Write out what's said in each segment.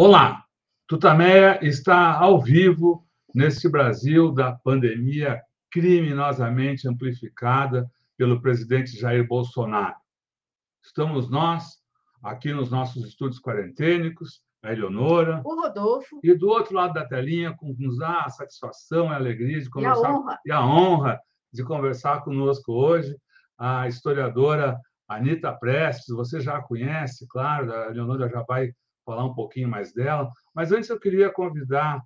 Olá, Tutameia está ao vivo neste Brasil da pandemia criminosamente amplificada pelo presidente Jair Bolsonaro. Estamos nós aqui nos nossos estúdios quarentênicos, a Eleonora, o Rodolfo, e do outro lado da telinha, com nos dá a satisfação e a alegria de conversar e a honra, e a honra de conversar conosco hoje, a historiadora Anita Prestes. Você já a conhece, claro, a Eleonora já vai falar um pouquinho mais dela. Mas antes eu queria convidar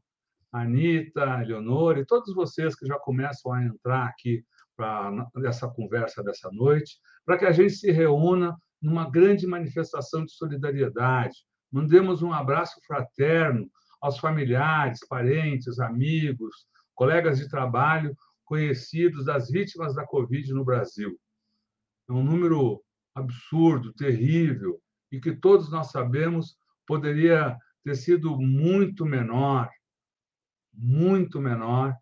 a Anitta, a Eleonora e todos vocês que já começam a entrar aqui para essa conversa dessa noite, para que a gente se reúna numa grande manifestação de solidariedade. Mandemos um abraço fraterno aos familiares, parentes, amigos, colegas de trabalho conhecidos das vítimas da Covid no Brasil. É um número absurdo, terrível, e que todos nós sabemos poderia ter sido muito menor, muito menor,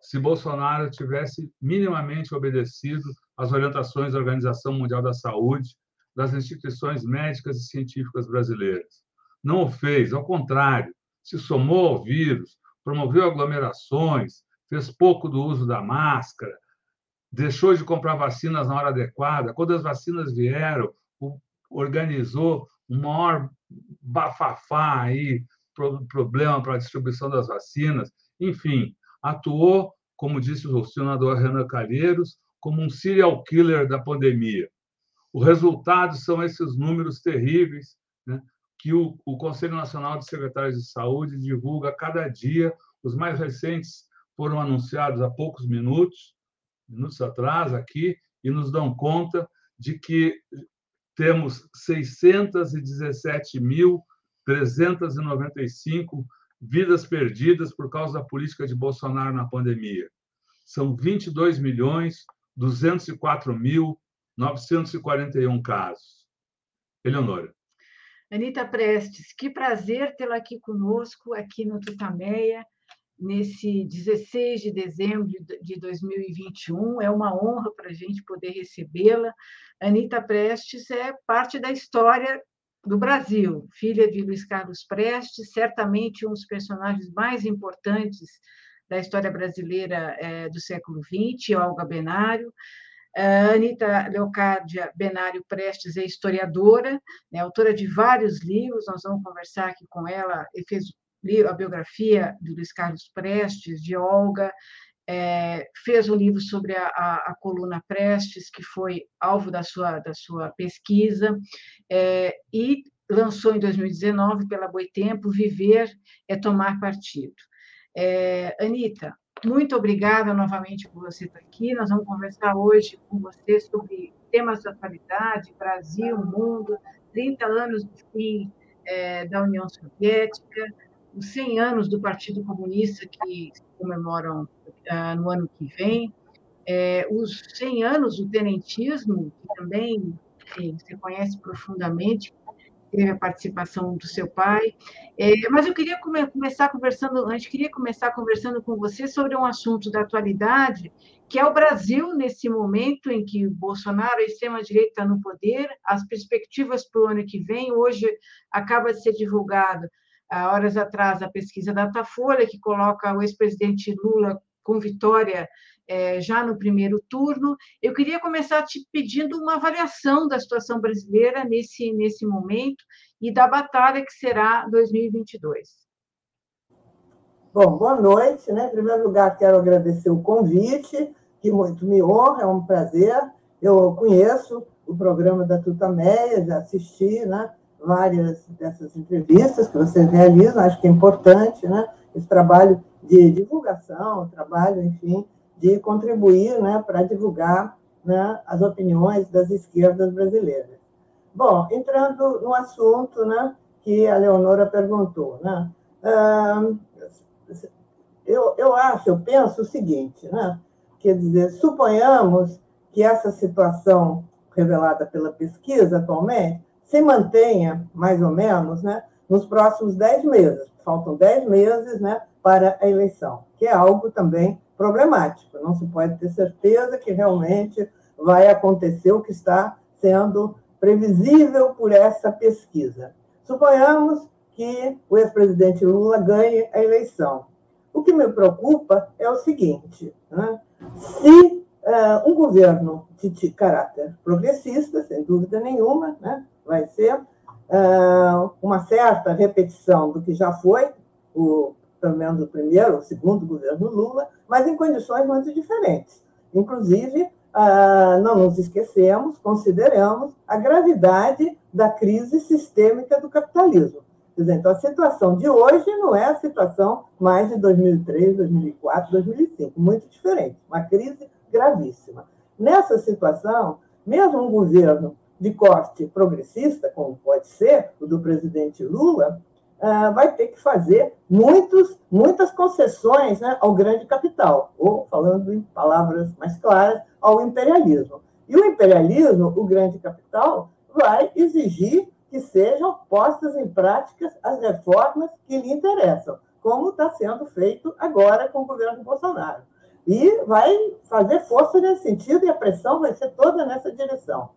se Bolsonaro tivesse minimamente obedecido às orientações da Organização Mundial da Saúde, das instituições médicas e científicas brasileiras. Não o fez, ao contrário, se somou ao vírus, promoveu aglomerações, fez pouco do uso da máscara, deixou de comprar vacinas na hora adequada. Quando as vacinas vieram, organizou o maior bafafá aí, problema para a distribuição das vacinas, enfim, atuou, como disse o senador Renan Calheiros, como um serial killer da pandemia. O resultado são esses números terríveis né, que o, o Conselho Nacional de Secretários de Saúde divulga a cada dia. Os mais recentes foram anunciados há poucos minutos, minutos atrás aqui, e nos dão conta de que temos 617.395 vidas perdidas por causa da política de Bolsonaro na pandemia. São 22 milhões 204.941 casos. Eleonora. Anitta Prestes, que prazer tê-la aqui conosco, aqui no Tutameia nesse 16 de dezembro de 2021. É uma honra para a gente poder recebê-la. Anitta Prestes é parte da história do Brasil, filha de Luiz Carlos Prestes, certamente um dos personagens mais importantes da história brasileira é, do século XX, Olga Benário. Anitta Leocádia Benário Prestes é historiadora, é autora de vários livros, nós vamos conversar aqui com ela, e fez a biografia de Luiz Carlos Prestes, de Olga, é, fez um livro sobre a, a, a, coluna Prestes, que foi alvo da sua, da sua pesquisa, é, e lançou em 2019 pela Boitempo Viver é Tomar Partido. É, Anitta, muito obrigada novamente por você estar aqui. Nós vamos conversar hoje com você sobre temas da atualidade, Brasil, mundo, 30 anos do fim é, da União Soviética, os 100 anos do Partido Comunista, que se comemoram ah, no ano que vem, é, os 100 anos do tenentismo, que também você conhece profundamente, teve a participação do seu pai. É, mas eu queria come começar conversando, a gente queria começar conversando com você sobre um assunto da atualidade, que é o Brasil nesse momento em que Bolsonaro, a extrema-direita, está no poder, as perspectivas para o ano que vem. Hoje acaba de ser divulgado há horas atrás a pesquisa Datafolha, que coloca o ex-presidente Lula com vitória é, já no primeiro turno. Eu queria começar te pedindo uma avaliação da situação brasileira nesse, nesse momento e da batalha que será 2022. Bom, boa noite. Né? Em primeiro lugar, quero agradecer o convite, que muito me honra, é um prazer. Eu conheço o programa da Tutameia, já assisti, né? Várias dessas entrevistas que vocês realizam, acho que é importante, né? Esse trabalho de divulgação, trabalho, enfim, de contribuir, né, para divulgar né, as opiniões das esquerdas brasileiras. Bom, entrando no assunto, né, que a Leonora perguntou, né? Eu, eu acho, eu penso o seguinte, né? Quer dizer, suponhamos que essa situação revelada pela pesquisa atualmente se mantenha, mais ou menos, né, nos próximos dez meses. Faltam dez meses né, para a eleição, que é algo também problemático. Não se pode ter certeza que realmente vai acontecer o que está sendo previsível por essa pesquisa. Suponhamos que o ex-presidente Lula ganhe a eleição. O que me preocupa é o seguinte: né? se uh, um governo de caráter progressista, sem dúvida nenhuma, né, vai ser uh, uma certa repetição do que já foi, o, pelo menos o primeiro, o segundo governo Lula, mas em condições muito diferentes. Inclusive, uh, não nos esquecemos, consideramos a gravidade da crise sistêmica do capitalismo. Então, a situação de hoje não é a situação mais de 2003, 2004, 2005, muito diferente, uma crise gravíssima. Nessa situação, mesmo um governo de corte progressista, como pode ser o do presidente Lula, ah, vai ter que fazer muitos, muitas concessões né, ao grande capital, ou, falando em palavras mais claras, ao imperialismo. E o imperialismo, o grande capital, vai exigir que sejam postas em práticas as reformas que lhe interessam, como está sendo feito agora com o governo Bolsonaro. E vai fazer força nesse sentido, e a pressão vai ser toda nessa direção.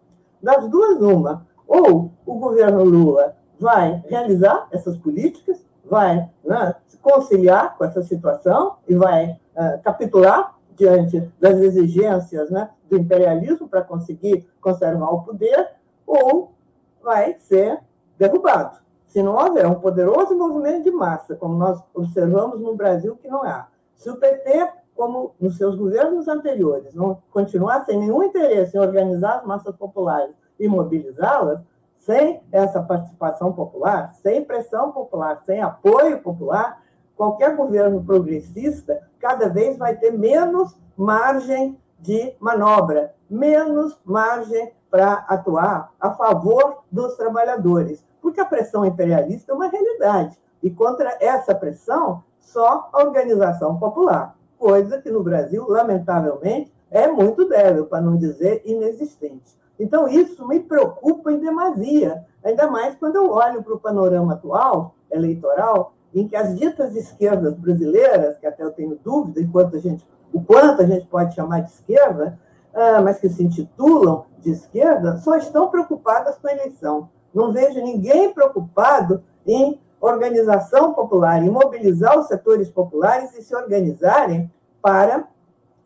Das duas, uma. Ou o governo Lula vai realizar essas políticas, vai né, se conciliar com essa situação e vai uh, capitular diante das exigências né, do imperialismo para conseguir conservar o poder, ou vai ser derrubado. Se não houver um poderoso movimento de massa, como nós observamos no Brasil, que não há. Se o PT, como nos seus governos anteriores, não continuar sem nenhum interesse em organizar as massas populares e mobilizá-las, sem essa participação popular, sem pressão popular, sem apoio popular, qualquer governo progressista cada vez vai ter menos margem de manobra, menos margem para atuar a favor dos trabalhadores, porque a pressão imperialista é uma realidade. E contra essa pressão, só a organização popular, coisa que no Brasil, lamentavelmente, é muito débil, para não dizer inexistente. Então, isso me preocupa em demasia, ainda mais quando eu olho para o panorama atual, eleitoral, em que as ditas esquerdas brasileiras, que até eu tenho dúvida enquanto a gente, o quanto a gente pode chamar de esquerda, ah, mas que se intitulam de esquerda, só estão preocupadas com a eleição. Não vejo ninguém preocupado em organização popular, em mobilizar os setores populares e se organizarem para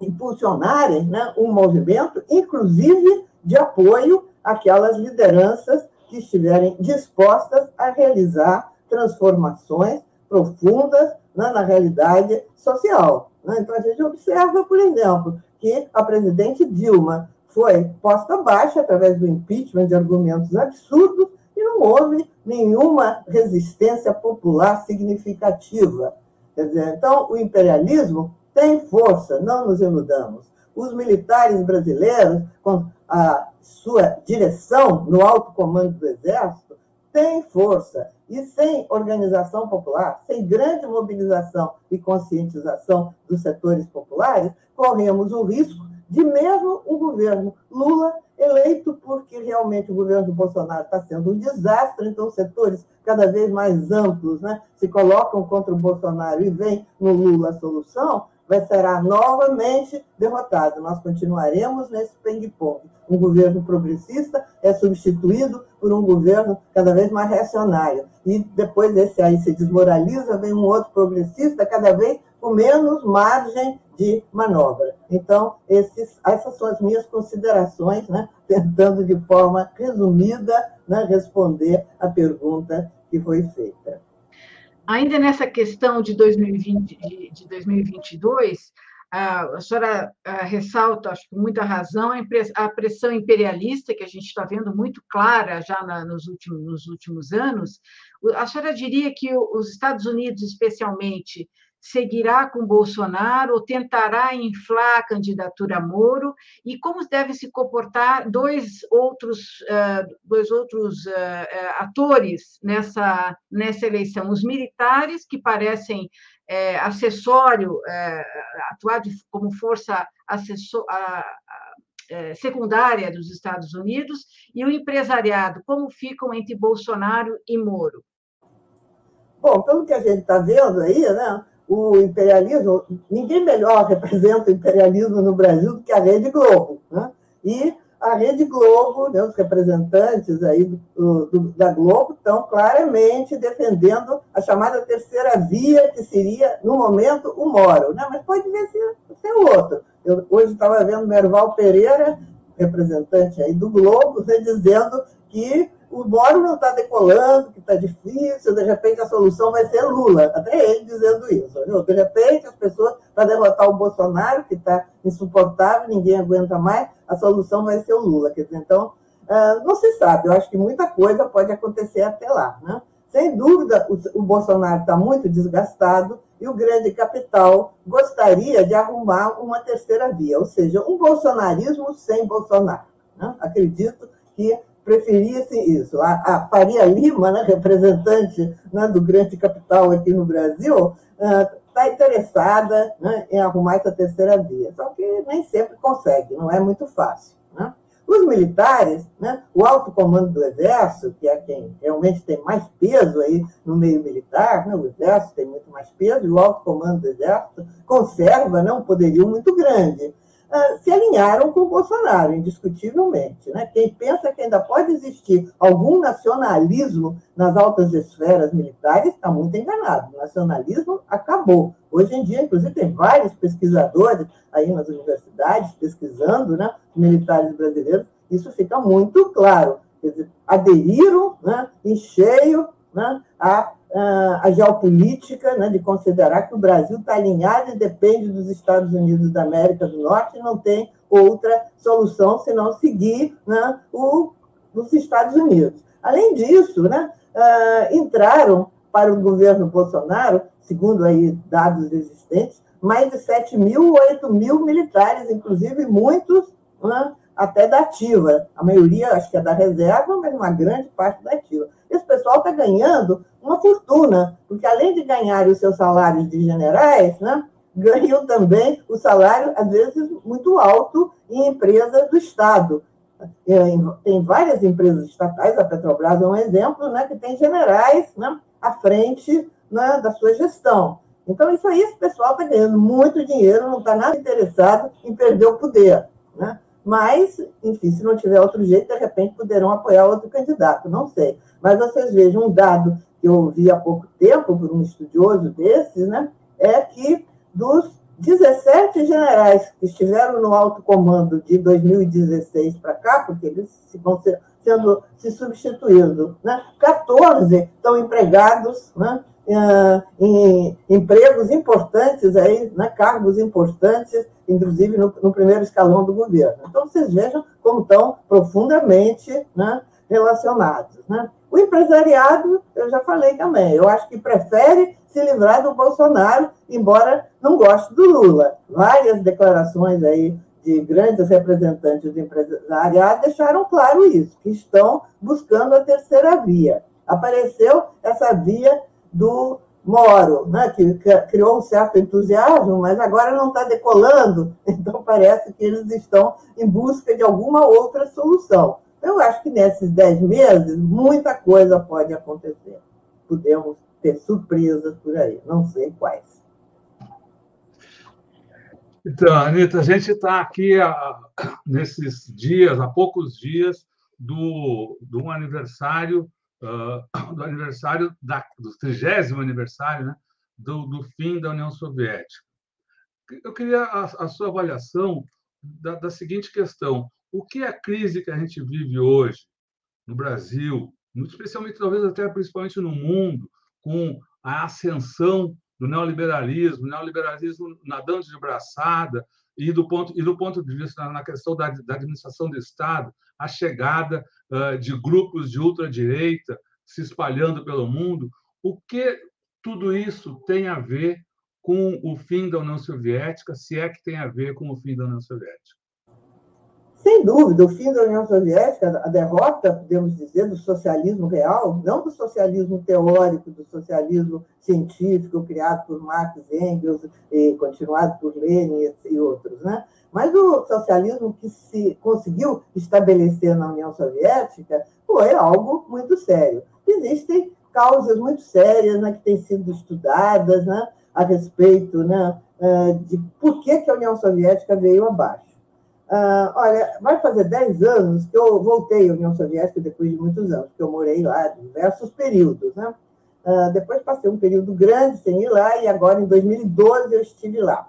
impulsionarem né, um movimento, inclusive de apoio àquelas lideranças que estiverem dispostas a realizar transformações profundas né, na realidade social. Né? Então, a gente observa, por exemplo, que a presidente Dilma foi posta abaixo através do impeachment de argumentos absurdos e não houve nenhuma resistência popular significativa. Quer dizer, então, o imperialismo tem força, não nos iludamos. Os militares brasileiros, com a sua direção no alto comando do Exército, têm força. E sem organização popular, sem grande mobilização e conscientização dos setores populares, corremos o risco de mesmo o governo Lula eleito porque realmente o governo do Bolsonaro está sendo um desastre, então setores cada vez mais amplos né, se colocam contra o Bolsonaro e vem no Lula a solução, vai será novamente derrotado. Nós continuaremos nesse ping-pong. Um governo progressista é substituído por um governo cada vez mais reacionário. E depois esse aí se desmoraliza, vem um outro progressista cada vez com menos margem de manobra. Então, esses, essas são as minhas considerações, né? tentando de forma resumida né? responder a pergunta que foi feita. Ainda nessa questão de, 2020, de 2022, a senhora ressalta, acho que com muita razão, a pressão imperialista que a gente está vendo muito clara já nos, últimos, nos últimos anos. A senhora diria que os Estados Unidos, especialmente, seguirá com Bolsonaro ou tentará inflar a candidatura Moro? E como devem se comportar dois outros dois outros atores nessa nessa eleição? Os militares que parecem é, acessório é, atuar como força acessor, é, secundária dos Estados Unidos e o empresariado como ficam entre Bolsonaro e Moro? Bom, pelo que a gente está vendo aí, né, o imperialismo, ninguém melhor representa o imperialismo no Brasil do que a Rede Globo. Né? E a Rede Globo, né, os representantes aí do, do, da Globo estão claramente defendendo a chamada terceira via, que seria, no momento, o Moro. Né? Mas pode ver se ser outro. Eu, hoje estava vendo Merval Pereira, representante aí do Globo, né, dizendo que o Moro não está decolando, que está difícil, de repente a solução vai ser Lula. Até ele dizendo isso. Viu? De repente, as pessoas, para derrotar o Bolsonaro, que está insuportável, ninguém aguenta mais, a solução vai ser o Lula. Quer dizer, então, ah, não se sabe. Eu acho que muita coisa pode acontecer até lá. Né? Sem dúvida, o, Bolsonaro está muito desgastado e o grande capital gostaria de arrumar uma terceira via, ou seja, um bolsonarismo sem Bolsonaro. Né? Acredito que preferisse isso. A, a Faria Lima, né, representante né, do grande capital aqui no Brasil, está uh, interessada né, em arrumar essa terceira via. Só que nem sempre consegue, não é muito fácil. Né? Os militares, né, o alto comando do Exército, que é quem realmente tem mais peso aí no meio militar, né, o Exército tem muito mais peso, e o alto comando do Exército conserva né, um poderio muito grande. Ah, se alinharam com o Bolsonaro, indiscutivelmente. Né? Quem pensa que ainda pode existir algum nacionalismo nas altas esferas militares está muito enganado. O nacionalismo acabou. Hoje em dia, inclusive, tem vários pesquisadores aí nas universidades pesquisando né, militares brasileiros. Isso fica muito claro. Dizer, aderiram né, em cheio né, a a geopolítica, né, de considerar que o Brasil está alinhado e depende dos Estados Unidos da América do Norte e não tem outra solução senão seguir né, o, os Estados Unidos. Além disso, né, uh, entraram para o governo Bolsonaro, segundo aí dados existentes, mais de 7 mil, 8 mil militares, inclusive muitos né, até da ativa. A maioria, acho que é da reserva, mas uma grande parte da ativa. Esse pessoal está ganhando uma fortuna, porque além de ganhar os seus salários de generais, né, ganham também o salário, às vezes, muito alto em empresas do Estado. É, tem várias empresas estatais, a Petrobras é um exemplo, né, que tem generais né, à frente né, da sua gestão. Então, isso aí, esse pessoal está ganhando muito dinheiro, não está nada interessado em perder o poder. Né? Mas, enfim, se não tiver outro jeito, de repente poderão apoiar outro candidato, não sei. Mas vocês vejam um dado que eu ouvi há pouco tempo por um estudioso desses, né, é que dos 17 generais que estiveram no alto comando de 2016 para cá, porque eles vão ser, sendo se substituindo, né, 14 estão empregados né, em empregos importantes, aí, né, cargos importantes, inclusive no, no, primeiro escalão do governo. Então, vocês vejam como estão profundamente né, relacionados. Né? O empresariado, eu já falei também, eu acho que prefere se livrar do Bolsonaro, embora não goste do Lula. Várias declarações aí de grandes representantes do empresariado deixaram claro isso, que estão buscando a terceira via. Apareceu essa via do Moro, né, que criou um certo entusiasmo, mas agora não está decolando, então parece que eles estão em busca de alguma outra solução. Eu acho que nesses dez meses, muita coisa pode acontecer. Podemos ter surpresas por aí, não sei quais. Então, Anitta, a gente está aqui a, nesses dias, há poucos dias, do, do aniversário, do aniversário, da, do trigésimo aniversário né, do, do fim da União Soviética. Eu queria a, a sua avaliação da, da seguinte questão: o que é a crise que a gente vive hoje no Brasil, especialmente talvez até principalmente no mundo, com a ascensão do neoliberalismo, neoliberalismo nadando de braçada e do ponto e do ponto de vista na questão da, da administração do Estado, a chegada uh, de grupos de ultradireita se espalhando pelo mundo, o que tudo isso tem a ver com o fim da União Soviética, se é que tem a ver com o fim da União Soviética? Sem dúvida, o fim da União Soviética, a derrota, podemos dizer, do socialismo real, não do socialismo teórico, do socialismo científico criado por Marx, Engels e continuado por Lenin e outros, né? mas o socialismo que se conseguiu estabelecer na União Soviética foi algo muito sério. Existem causas muito sérias né, que têm sido estudadas né, a respeito né, eh, de por que, que a União Soviética veio abaixo. Uh, olha, vai fazer 10 anos que eu voltei à União Soviética depois de muitos anos, que eu morei lá diversos períodos. Né? Uh, depois passei um período grande sem ir lá e agora, em 2012, eu estive lá.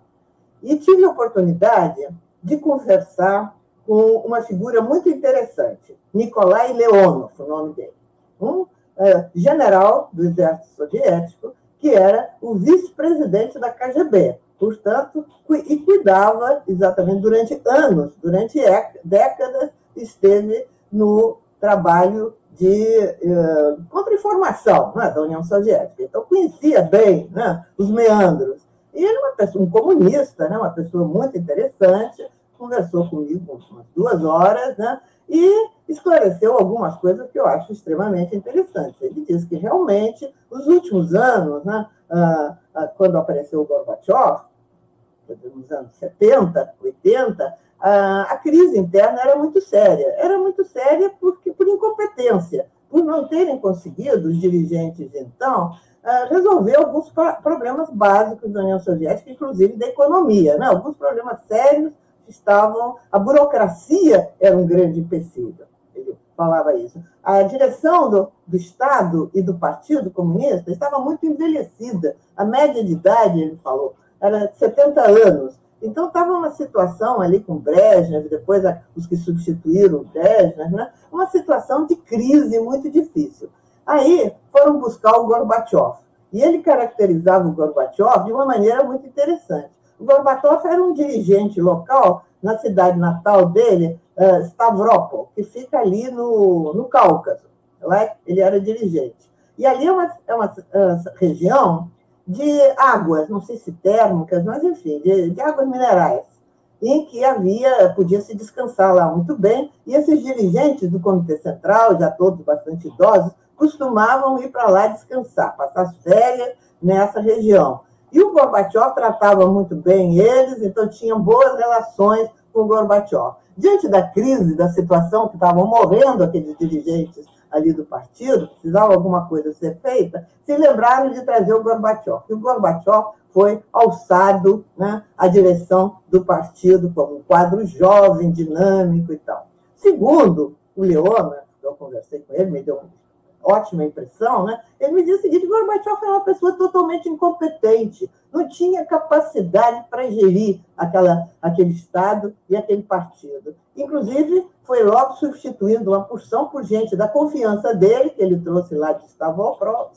E tive a oportunidade de conversar com uma figura muito interessante, Nikolai Leonov, o nome dele, um uh, general do exército soviético, que era o vice-presidente da KGB, portanto, e cuidava exatamente durante anos, durante décadas, esteve no trabalho de uh, contra-informação né, da União Soviética. Então, conhecia bem né, os meandros. E ele é uma pessoa, um comunista, né, uma pessoa muito interessante, conversou comigo umas duas horas, né, e esclareceu algumas coisas que eu acho extremamente interessantes. Ele disse que realmente, nos últimos anos, né, uh, uh, quando apareceu o Gorbachev, nos anos 70, 80, a, crise interna era muito séria. Era muito séria porque, por incompetência, por não terem conseguido, os dirigentes então, resolver alguns problemas básicos da União Soviética, inclusive da economia. Né? Alguns problemas sérios estavam. A burocracia era um grande empecilho. Ele falava isso. A direção do, do Estado e do Partido Comunista estava muito envelhecida. A média de idade, ele falou, era de 70 anos. Então, estava uma situação ali com Brezhnev, depois os que substituíram Brezhnev, né? uma situação de crise muito difícil. Aí foram buscar o Gorbachev. E ele caracterizava o Gorbachev de uma maneira muito interessante. O Gorbachev era um dirigente local na cidade natal dele, uh, Stavropol, que fica ali no, no Cáucaso. Lá ele era dirigente. E ali é uma, é uma uh, região de águas, não sei se térmicas, mas enfim, de, de águas minerais, em que havia, podia se descansar lá muito bem, e esses dirigentes do Comitê Central, já todos bastante idosos, costumavam ir para lá descansar, passar as férias nessa região. E o Gorbachev tratava muito bem eles, então tinham boas relações com o Gorbachev. Diante da crise, da situação que estavam morrendo aqueles dirigentes ali do partido, precisava alguma coisa ser feita, se lembraram de trazer o Gorbachev. E o Gorbachev foi alçado né, à direção do partido como um quadro jovem, dinâmico e tal. Segundo o Leona, eu conversei com ele, me deu ótima impressão, né? ele me disse o seguinte: Gorbachev era uma pessoa totalmente incompetente, não tinha capacidade para gerir aquela, aquele Estado e aquele partido. Inclusive, foi logo substituindo uma porção por gente da confiança dele, que ele trouxe lá de Stavropol,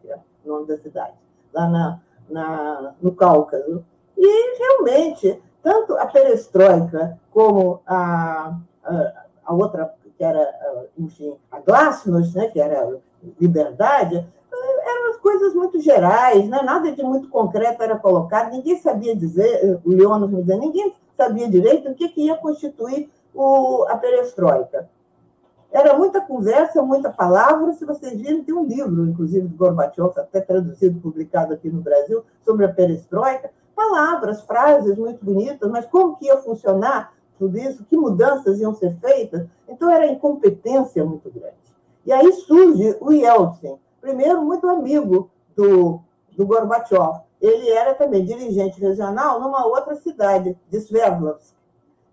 que é o nome da cidade, lá na, na, no Cáucaso. E, realmente, tanto a perestroika como a, a, a outra que era, enfim, a Glasnost, né, que era liberdade, eram coisas muito gerais, né? nada de muito concreto era colocado, ninguém sabia dizer, o Leônio me dizia, ninguém sabia direito o que, que ia constituir o, a perestroika. Era muita conversa, muita palavra. Se vocês virem, tem um livro, inclusive, do Gorbachev, até traduzido, publicado aqui no Brasil, sobre a perestroika. Palavras, frases muito bonitas, mas como que ia funcionar tudo isso, que mudanças iam ser feitas. Então, era incompetência muito grande. E aí surge o Yeltsin, primeiro muito amigo do, do Gorbachev. Ele era também dirigente regional numa outra cidade, de Sverdlovsk.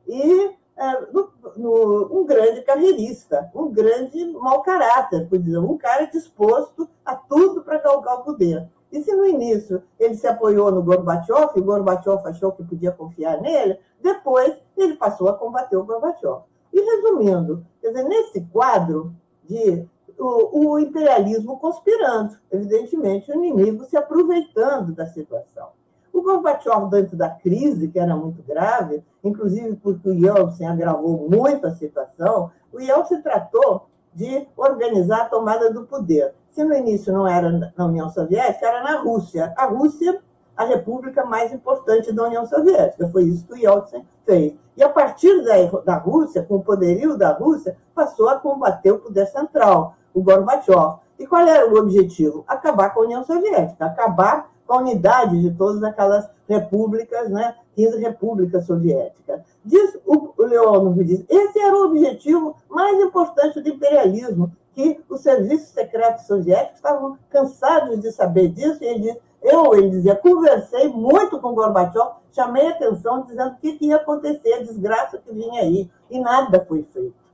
E é, no, no, um grande carreirista, um grande mau caráter, por dizer, um cara disposto a tudo para galgar o poder. E se no início ele se apoiou no Gorbachev, e Gorbachev achou que podia confiar nele, depois ele passou a combater o Gorbachev. E resumindo, quer dizer, nesse quadro de o, imperialismo conspirando, evidentemente o inimigo se aproveitando da situação. O Gorbachev, dentro da crise, que era muito grave, inclusive porque o Yeltsin agravou muito a situação, o Yeltsin tratou de organizar a tomada do poder. Se no início não era na União Soviética, era na Rússia. A Rússia, a república mais importante da União Soviética. Foi isso que o Yeltsin fez. E a partir da, da Rússia, com o poderio da Rússia, passou a combater o poder central, o Gorbachev. E qual era o objetivo? Acabar com a União Soviética, acabar com a unidade de todas aquelas repúblicas, né, 15 repúblicas soviéticas. Diz, o Leonov diz, esse era o objetivo mais importante do imperialismo, que os serviços secretos soviéticos estavam cansados de saber disso, e ele diz, Eu, ele dizia, conversei muito com Gorbachev, chamei atenção dizendo o que, ia acontecer, a desgraça que vinha aí, e nada foi feito.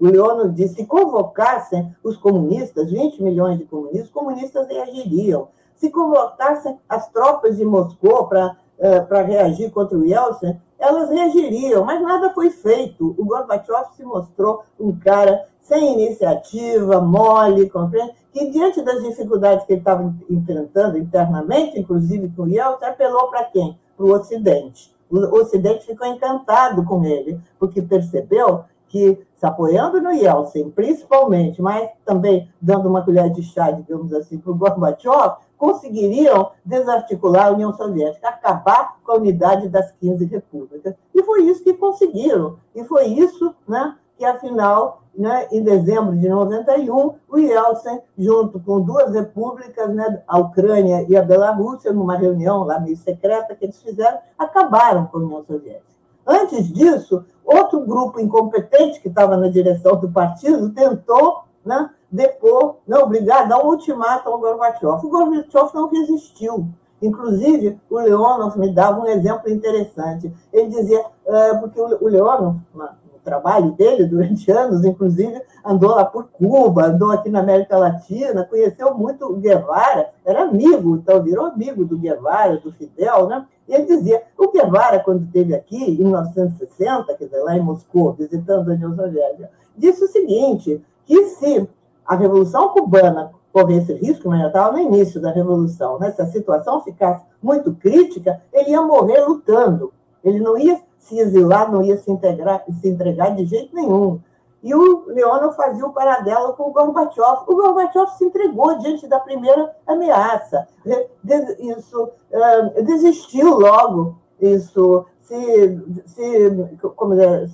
O Leonov disse, se convocassem os comunistas, 20 milhões de comunistas, os comunistas reagiriam. Se convocassem as tropas de Moscou para uh, reagir contra o Yeltsin, elas reagiriam, mas nada foi feito. O Gorbachev se mostrou um cara sem iniciativa, mole, compreende? que diante das dificuldades que ele estava enfrentando internamente, inclusive com o Yeltsin, apelou para quem? Para o Ocidente. O Ocidente ficou encantado com ele, porque percebeu que, se apoiando no Yeltsin, principalmente, mas também dando uma colher de chá, digamos assim, para o Gorbachev, conseguiriam desarticular a União Soviética, acabar com a unidade das 15 repúblicas. E foi isso que conseguiram. E foi isso né, que, afinal, né, em dezembro de 91, o Yeltsin, junto com duas repúblicas, né, a Ucrânia e a Bielorrússia, numa reunião lá meio secreta que eles fizeram, acabaram com a União Soviética. Antes disso, outro grupo incompetente que estava na direção do partido tentou né, depor, não, obrigar a dar um ultimato ao Gorbachev. O Gorbachev não resistiu. Inclusive, o Leonov me dava um exemplo interessante. Ele dizia, é, porque o Leonov, no trabalho dele durante anos, inclusive, andou lá por Cuba, andou aqui na América Latina, conheceu muito o Guevara, era amigo, então virou amigo do Guevara, do Fidel, né? E ele dizia, o Guevara, quando esteve aqui, em 1960, quer dizer, lá em Moscou, visitando a União Soviética, disse o seguinte, que se a Revolução Cubana corresse risco, mas já estava no início da Revolução, né? se a situação ficasse muito crítica, ele ia morrer lutando. Ele não ia se exilar, não ia se, integrar, se entregar de jeito nenhum. E o Leonov fazia o paralelo com o Gorbachev. O Gorbachev se entregou diante da primeira ameaça. Isso desistiu logo, isso se, se, como é,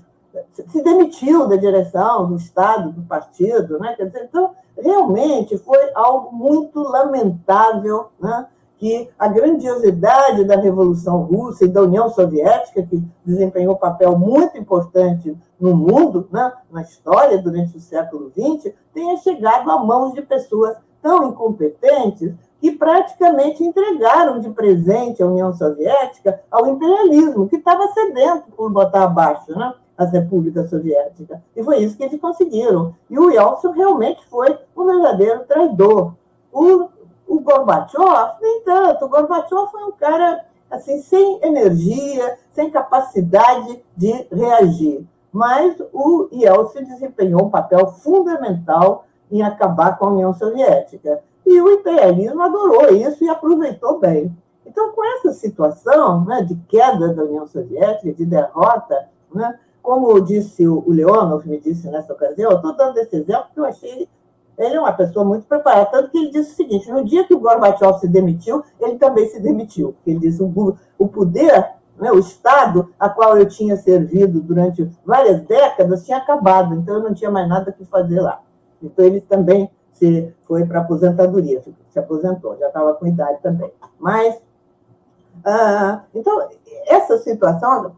se demitiu da direção do Estado, do partido, né? Quer dizer, então, realmente foi algo muito lamentável, né? Que a grandiosidade da Revolução Russa e da União Soviética, que desempenhou um papel muito importante no mundo, né, na história durante o século XX, tenha chegado a mãos de pessoas tão incompetentes que praticamente entregaram de presente à União Soviética ao imperialismo, que estava sedento por botar abaixo. Né? as repúblicas soviéticas. E foi isso que eles conseguiram. E o Yeltsin realmente foi um verdadeiro traidor. O, o Gorbachev, nem tanto. O Gorbachev foi um cara assim sem energia, sem capacidade de reagir. Mas o Yeltsin desempenhou um papel fundamental em acabar com a União Soviética. E o imperialismo adorou isso e aproveitou bem. Então, com essa situação né, de queda da União Soviética, de derrota, né, como disse o Leonov, me disse nessa ocasião, eu estou dando esse exemplo porque eu achei ele é uma pessoa muito preparada, tanto que ele disse o seguinte: no dia que o Gorbachev se demitiu, ele também se demitiu. Ele disse: o, o poder, né, o Estado a qual eu tinha servido durante várias décadas tinha acabado, então eu não tinha mais nada que fazer lá. Então ele também se foi para aposentadoria, se aposentou, já estava com idade também. Mas ah, então, essa situação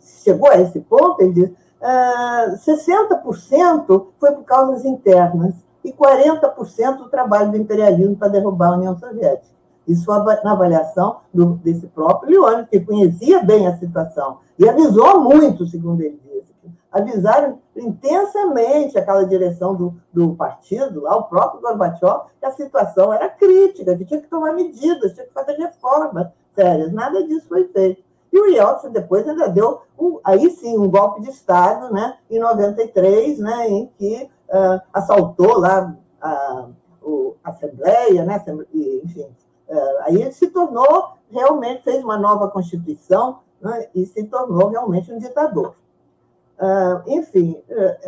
chegou a esse ponto, ele diz, ah, 60% foi por causas internas e 40% do trabalho do imperialismo para derrubar a União Soviética. Isso na avaliação do, desse próprio Leone, que conhecia bem a situação e avisou muito, segundo ele disse. Avisaram intensamente aquela direção do, do partido, lá o próprio Gorbachev, que a situação era crítica, que tinha que tomar medidas, tinha que fazer reformas, sérias. Nada disso foi feito. E o Yeltsin depois ainda deu, um, aí sim, um golpe de Estado, né, em 93, né, em que uh, assaltou lá a, a Assembleia, né, enfim. Uh, aí ele se tornou, realmente fez uma nova Constituição né, e se tornou realmente um ditador. Uh, enfim,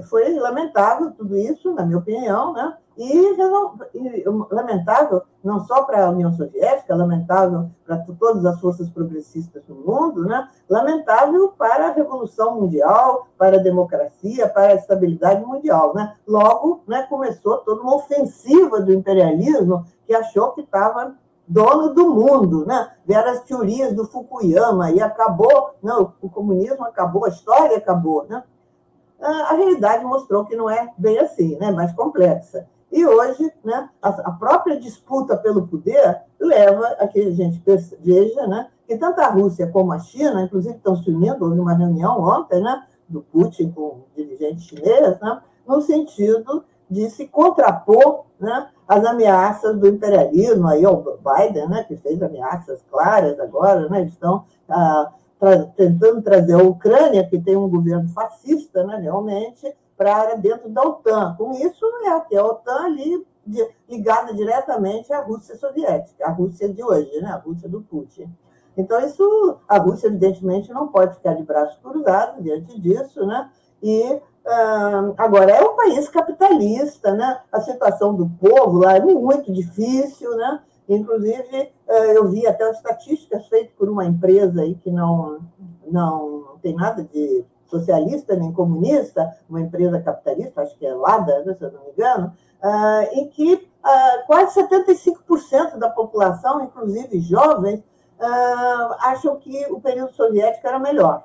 foi lamentável tudo isso, na minha opinião, né? E, lamentável, não só para a União Soviética, lamentável para todas as forças progressistas do mundo, né? lamentável para a Revolução Mundial, para a democracia, para a estabilidade mundial. Né? Logo, né, começou toda uma ofensiva do imperialismo que achou que estava dono do mundo, né? Vieram as teorias do Fukuyama e acabou, não, o comunismo acabou, a história acabou, né? A realidade mostrou que não é bem assim, né? Mais complexa. E hoje, né, a, própria disputa pelo poder leva a que a gente veja né, que tanto a Rússia como a China, inclusive, estão se unindo, houve uma reunião ontem né, do Putin com dirigentes chineses, né, no sentido de se contrapor né, às ameaças do imperialismo, aí o Biden, né, que fez ameaças claras agora, né, estão ah, tra tentando trazer a Ucrânia, que tem um governo fascista, né, realmente, para a área dentro da OTAN. Com isso, é que a OTAN ali ligada diretamente à Rússia soviética, a Rússia de hoje, né, a Rússia do Putin. Então, isso, a Rússia, evidentemente, não pode ficar de braços cruzados diante disso, né? E agora, é um país capitalista, né? A situação do povo lá é muito difícil, né? Inclusive, eh, eu vi até estatísticas feitas por uma empresa aí que não, não tem nada de socialista nem comunista, uma empresa capitalista, acho que é Lada, se eu não me engano, ah, em que ah, quase 75% da população, inclusive jovens, ah, acham que o período soviético era melhor.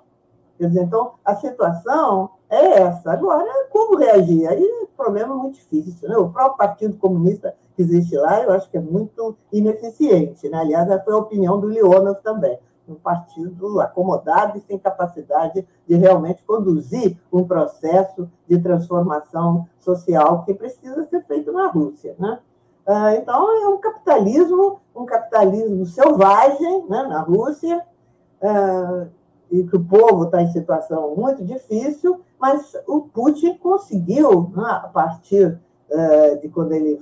Quer dizer, então, a situação é essa. Agora, como reagir? Aí é um problema muito difícil. Né? O próprio Partido Comunista que existe lá, eu acho que é muito ineficiente. Né? Aliás, essa foi a opinião do Leonov também. Um partido acomodado e sem capacidade de realmente conduzir um processo de transformação social que precisa ser feito na Rússia. Né? Ah, então, é um capitalismo, um capitalismo selvagem né, na Rússia, ah, e que o povo está em situação muito difícil, mas o Putin conseguiu, né, a partir ah, de quando ele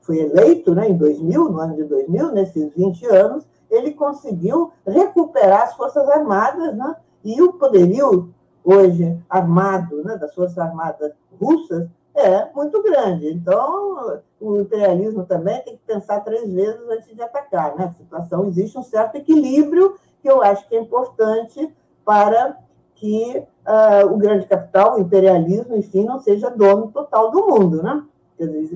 foi eleito, né, em 2000, no ano de 2000, nesses 20 anos, ele conseguiu recuperar as Forças Armadas né, e o poderio hoje armado né, das Forças Armadas russas é muito grande. Então, o imperialismo também tem que pensar três vezes antes de atacar. Né? A situação existe um certo equilíbrio que eu acho que é importante para que uh, o grande capital, o imperialismo, enfim, não seja dono total do mundo. Né?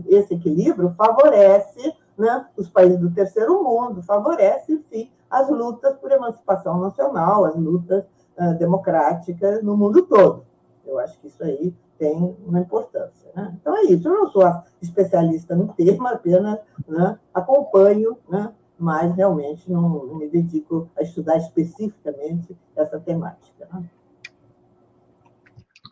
Esse equilíbrio favorece né, os países do terceiro mundo, favorece, enfim, as lutas por emancipação nacional, as lutas uh, democráticas no mundo todo. Eu acho que isso aí tem uma importância. Né? Então é isso, eu não sou especialista no tema, apenas né, acompanho, né, mas realmente não, me dedico a estudar especificamente essa temática. Né?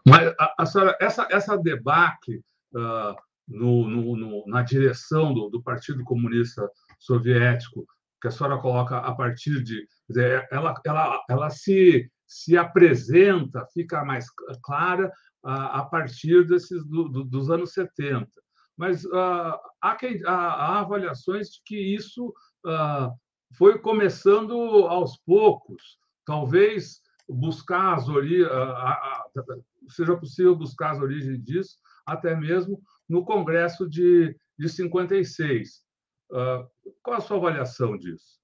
Mas, a, a senhora, essa, essa debate uh, no, no, no, na direção do, do Partido Comunista Soviético, que a senhora coloca a partir de. Dizer, ela, ela, ela se, se apresenta, fica mais clara a, a partir desses do, do, dos anos 70. Mas uh, há, quem, há, há, avaliações de que isso uh, foi começando aos poucos, talvez buscar as origens, seja possível buscar as origens disso, até mesmo no Congresso de, de 56. Uh, qual a sua avaliação disso?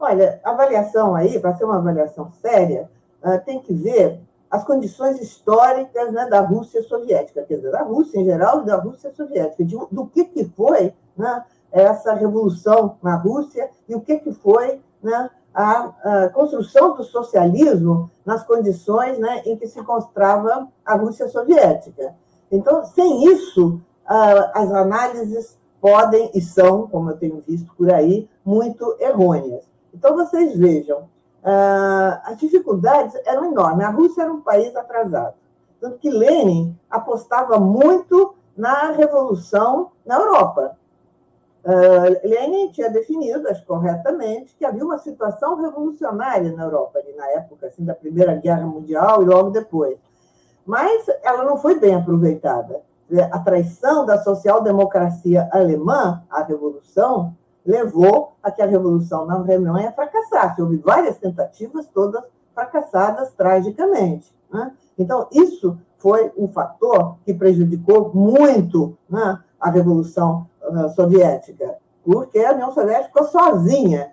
Olha, a avaliação aí, para ser uma avaliação séria, uh, tem que ver as condições históricas né, da Rússia soviética, quer dizer, da Rússia em geral e da Rússia soviética, de, do que, que foi né, essa revolução na Rússia e o que, que foi né, a, a, construção do socialismo nas condições né, em que se encontrava a Rússia soviética. Então, sem isso, as análises podem e são, como eu tenho visto por aí, muito errôneas. Então, vocês vejam, ah, as dificuldades eram enormes. A Rússia era um país atrasado. Tanto que Lenin apostava muito na revolução na Europa. Uh, Lenin tinha definido, acho corretamente, que havia uma situação revolucionária na Europa, ali na época assim, da Primeira Guerra Mundial e logo depois. Mas ela não foi bem aproveitada. A traição da social-democracia alemã à revolução levou a que a revolução na Alemanha fracassasse. Houve várias tentativas, todas fracassadas tragicamente. Né? Então, isso foi um fator que prejudicou muito né, a Revolução uh, Soviética, porque a União Soviética ficou sozinha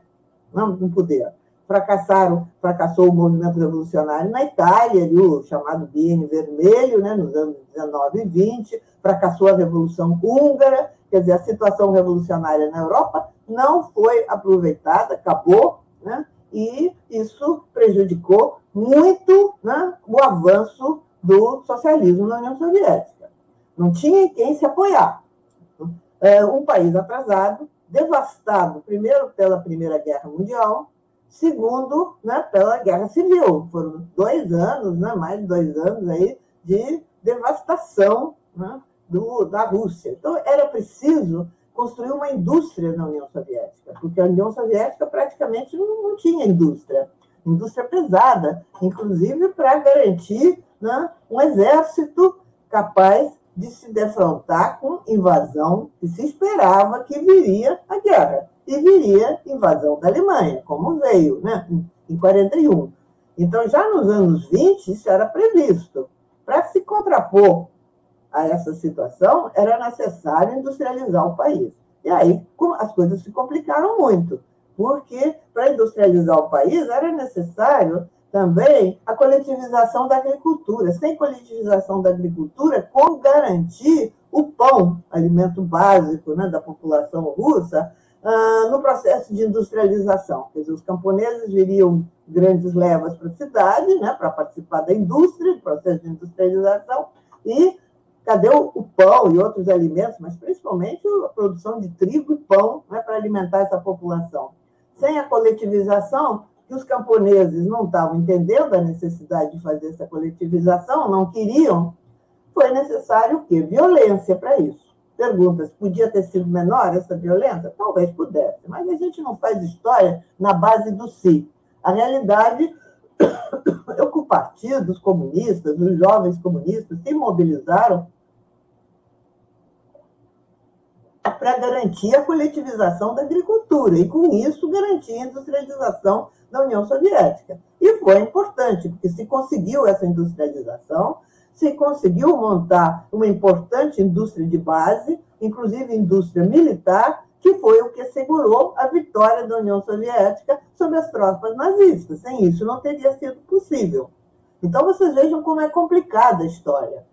né, no poder. Fracassaram, fracassou o movimento revolucionário na Itália, o chamado Biênio Vermelho, né, nos anos 19 e 20, fracassou a Revolução Húngara, quer dizer, a situação revolucionária na Europa não foi aproveitada, acabou, né? e isso prejudicou muito né, o avanço do socialismo na União Soviética. Não tinha em quem se apoiar. é, um país atrasado, devastado, primeiro pela Primeira Guerra Mundial, segundo né, pela Guerra Civil. Foram dois anos, né, mais de dois anos aí, de devastação né, do, da Rússia. Então, era preciso construir uma indústria na União Soviética, porque a União Soviética praticamente não, não tinha indústria, indústria pesada, inclusive para garantir né, um exército capaz de se defrontar com invasão que se esperava que viria a guerra. E viria invasão da Alemanha, como veio né, em 41. Então, já nos anos 20, isso era previsto. Para se contrapor a essa situação, era necessário industrializar o país. E aí as coisas se complicaram muito, porque para industrializar o país era necessário também a coletivização da agricultura. Sem coletivização da agricultura, como garantir o pão, alimento básico né, da população russa, ah, no processo de industrialização. Quer dizer, os camponeses viriam grandes levas para a cidade, né, para participar da indústria, do processo de industrialização, e cadê o, o, pão e outros alimentos, mas principalmente a produção de trigo e pão né, para alimentar essa população. Sem a coletivização, que os camponeses não estavam entendendo a necessidade de fazer essa coletivização, não queriam, foi necessário o quê? Violência para isso. Perguntas, podia ter sido menor essa violência? Talvez pudesse, mas a gente não faz história na base do si. A realidade é que o partido, os comunistas, os jovens comunistas se mobilizaram para garantir a coletivização da agricultura e, com isso, garantir a industrialização da União Soviética. E foi importante, porque se conseguiu essa industrialização, se conseguiu montar uma importante indústria de base, inclusive indústria militar, que foi o que assegurou a vitória da União Soviética sobre as tropas nazistas. Sem isso, não teria sido possível. Então, vocês vejam como é complicada a história.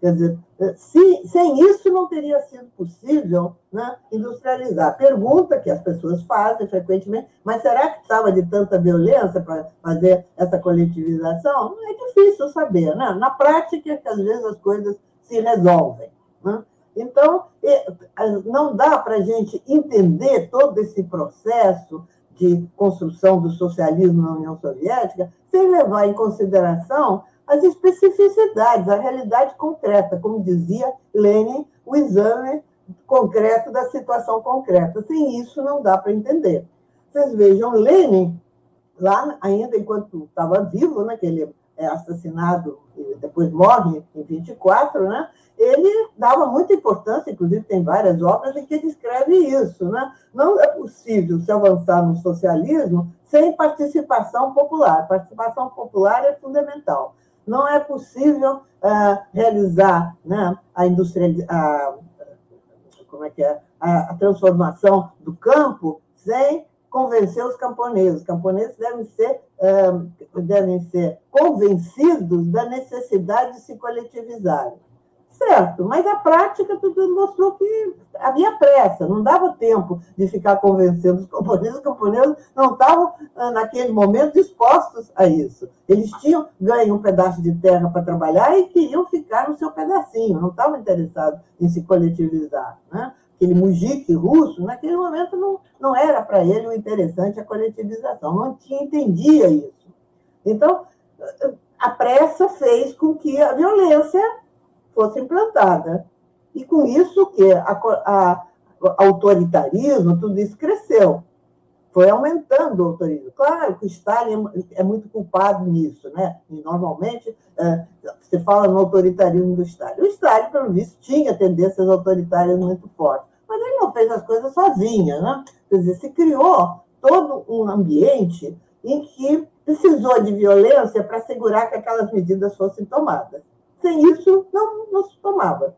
Quer dizer, se, sem isso não teria sido possível né, industrializar. Pergunta que as pessoas fazem frequentemente, mas será que estava de tanta violência para fazer essa coletivização? É difícil saber. Né? Na prática, é que às vezes as coisas se resolvem. Né? Então, não dá para a gente entender todo esse processo de construção do socialismo na União Soviética sem levar em consideração as especificidades, a realidade concreta, como dizia Lenin, o exame concreto da situação concreta. Sem isso, não dá para entender. Vocês vejam, Lenin, lá ainda enquanto estava vivo, né, que ele é assassinado e depois morre em 24, né, ele dava muita importância, inclusive tem várias obras em que descreve isso. Né? Não é possível se avançar no socialismo sem participação popular. Participação popular é fundamental não é possível uh, realizar né, a a, como é que é, a, a, transformação do campo sem convencer os camponeses. Os camponeses devem ser, uh, devem ser convencidos da necessidade de se coletivizarem. Certo, mas a prática tudo mostrou que havia pressa, não dava tempo de ficar convencendo os camponeses. Os camponeses não estavam, ah, naquele momento, dispostos a isso. Eles tinham ganho um pedaço de terra para trabalhar e queriam ficar no seu pedacinho, não estavam interessados em se coletivizar. Né? Aquele mujique russo, naquele momento, não, não era para ele o interessante a coletivização, não tinha, entendia isso. Então, a pressa fez com que a violência fosse implantada. E com isso que a, a, autoritarismo, tudo isso cresceu. Foi aumentando o autoritarismo. Claro que o Stalin é muito culpado nisso, né? E normalmente é, se fala no autoritarismo do Stalin. O Stalin, pelo visto, tinha tendências autoritárias muito fortes, mas ele não fez as coisas sozinho, né? Quer dizer, se criou todo um ambiente em que precisou de violência para assegurar que aquelas medidas fossem tomadas. Sem isso, não, não se tomava.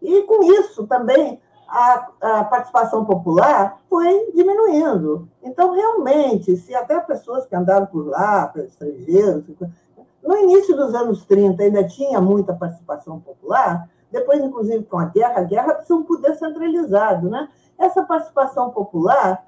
E com isso também a, a, participação popular foi diminuindo. Então, realmente, se até pessoas que andaram por lá, estrangeiros, no início dos anos 30 ainda tinha muita participação popular, depois, inclusive, com a guerra, a guerra precisa um poder centralizado. Né? Essa participação popular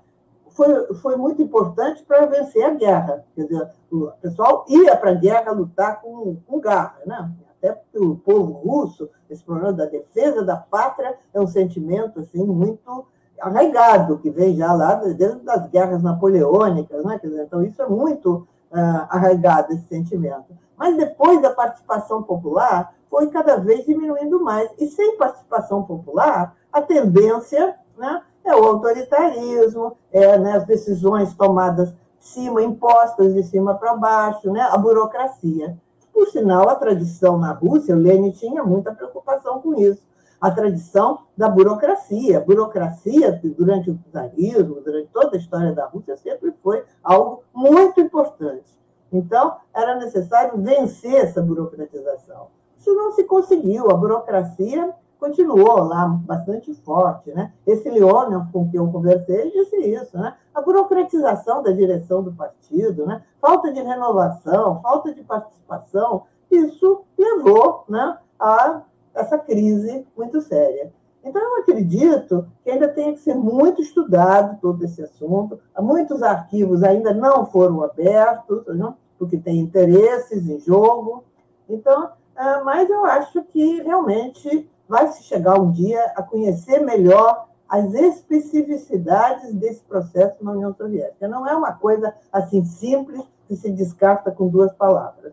foi, foi muito importante para vencer a guerra. Quer dizer, o pessoal ia para a guerra lutar com, com garra, né? Até o povo russo, esse problema da defesa da pátria é um sentimento assim muito arraigado, que vem já lá desde das guerras napoleônicas, né? Então isso é muito uh, arraigado, esse sentimento. Mas depois da participação popular, foi cada vez diminuindo mais. E sem participação popular, a tendência né, é o autoritarismo, é né, as decisões tomadas cima, impostas de cima para baixo, né, a burocracia. Por sinal, a tradição na Rússia, Lenin tinha muita preocupação com isso. A tradição da burocracia. A burocracia, durante o czarismo, durante toda a história da Rússia, sempre foi algo muito importante. Então, era necessário vencer essa burocratização. Isso não se conseguiu, a burocracia continuou lá bastante forte. Né? Esse Leônio, com quem eu conversei, disse isso. Né? A burocratização da direção do partido, né? falta de renovação, falta de participação, isso levou né, a essa crise muito séria. Então, eu acredito que ainda tem que ser muito estudado todo esse assunto. Muitos arquivos ainda não foram abertos, né? porque tem interesses em jogo. Então, ah, mas eu acho que realmente vai se chegar um dia a conhecer melhor as especificidades desse processo na União Soviética. Não é uma coisa assim simples que se descarta com duas palavras.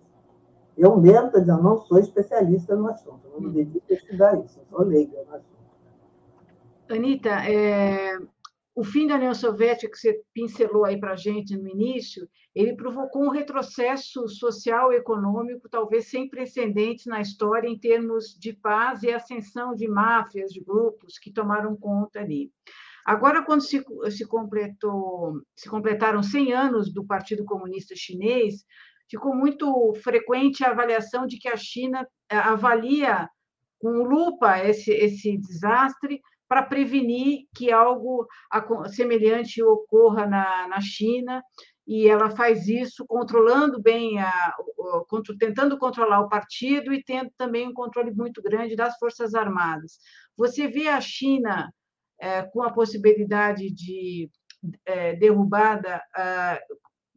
Eu mesmo, estou não sou especialista no assunto, não me dedico a estudar isso, sou leiga no assunto. Anitta, é, o fim da União Soviética, que você pincelou aí para a gente no início, ele provocou um retrocesso social e econômico talvez sem precedentes na história em termos de paz e ascensão de máfias, de grupos que tomaram conta ali. Agora, quando se, se, completou, se completaram 100 anos do Partido Comunista Chinês, ficou muito frequente a avaliação de que a China eh, avalia com lupa esse, esse desastre, para prevenir que algo semelhante ocorra na, na China, e ela faz isso controlando bem, a, tentando controlar o partido e tendo também um controle muito grande das Forças Armadas. Você vê a China é, com a possibilidade de é, derrubada, é,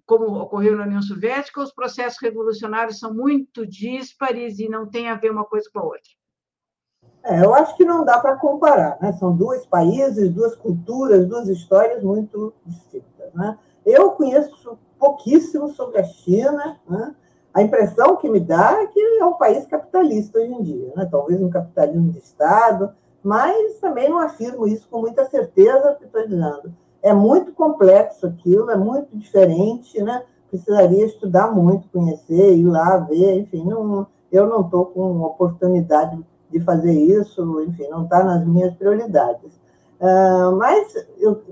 como ocorreu na União Soviética, os processos revolucionários são muito díspares e não tem a ver uma coisa com a outra? É, eu acho que não dá para comparar, né? São dois países, duas culturas, duas histórias muito distintas, né? Eu conheço pouquíssimo sobre a China, né? A impressão que me dá é que é um país capitalista hoje em dia, né? Talvez um capitalismo de Estado, mas também não afirmo isso com muita certeza, porque estou dizendo. É muito complexo aquilo, é muito diferente, né? Precisaria estudar muito, conhecer, ir lá ver, enfim, não, eu não estou com oportunidade de fazer isso, enfim, não está nas minhas prioridades. Uh, mas eu,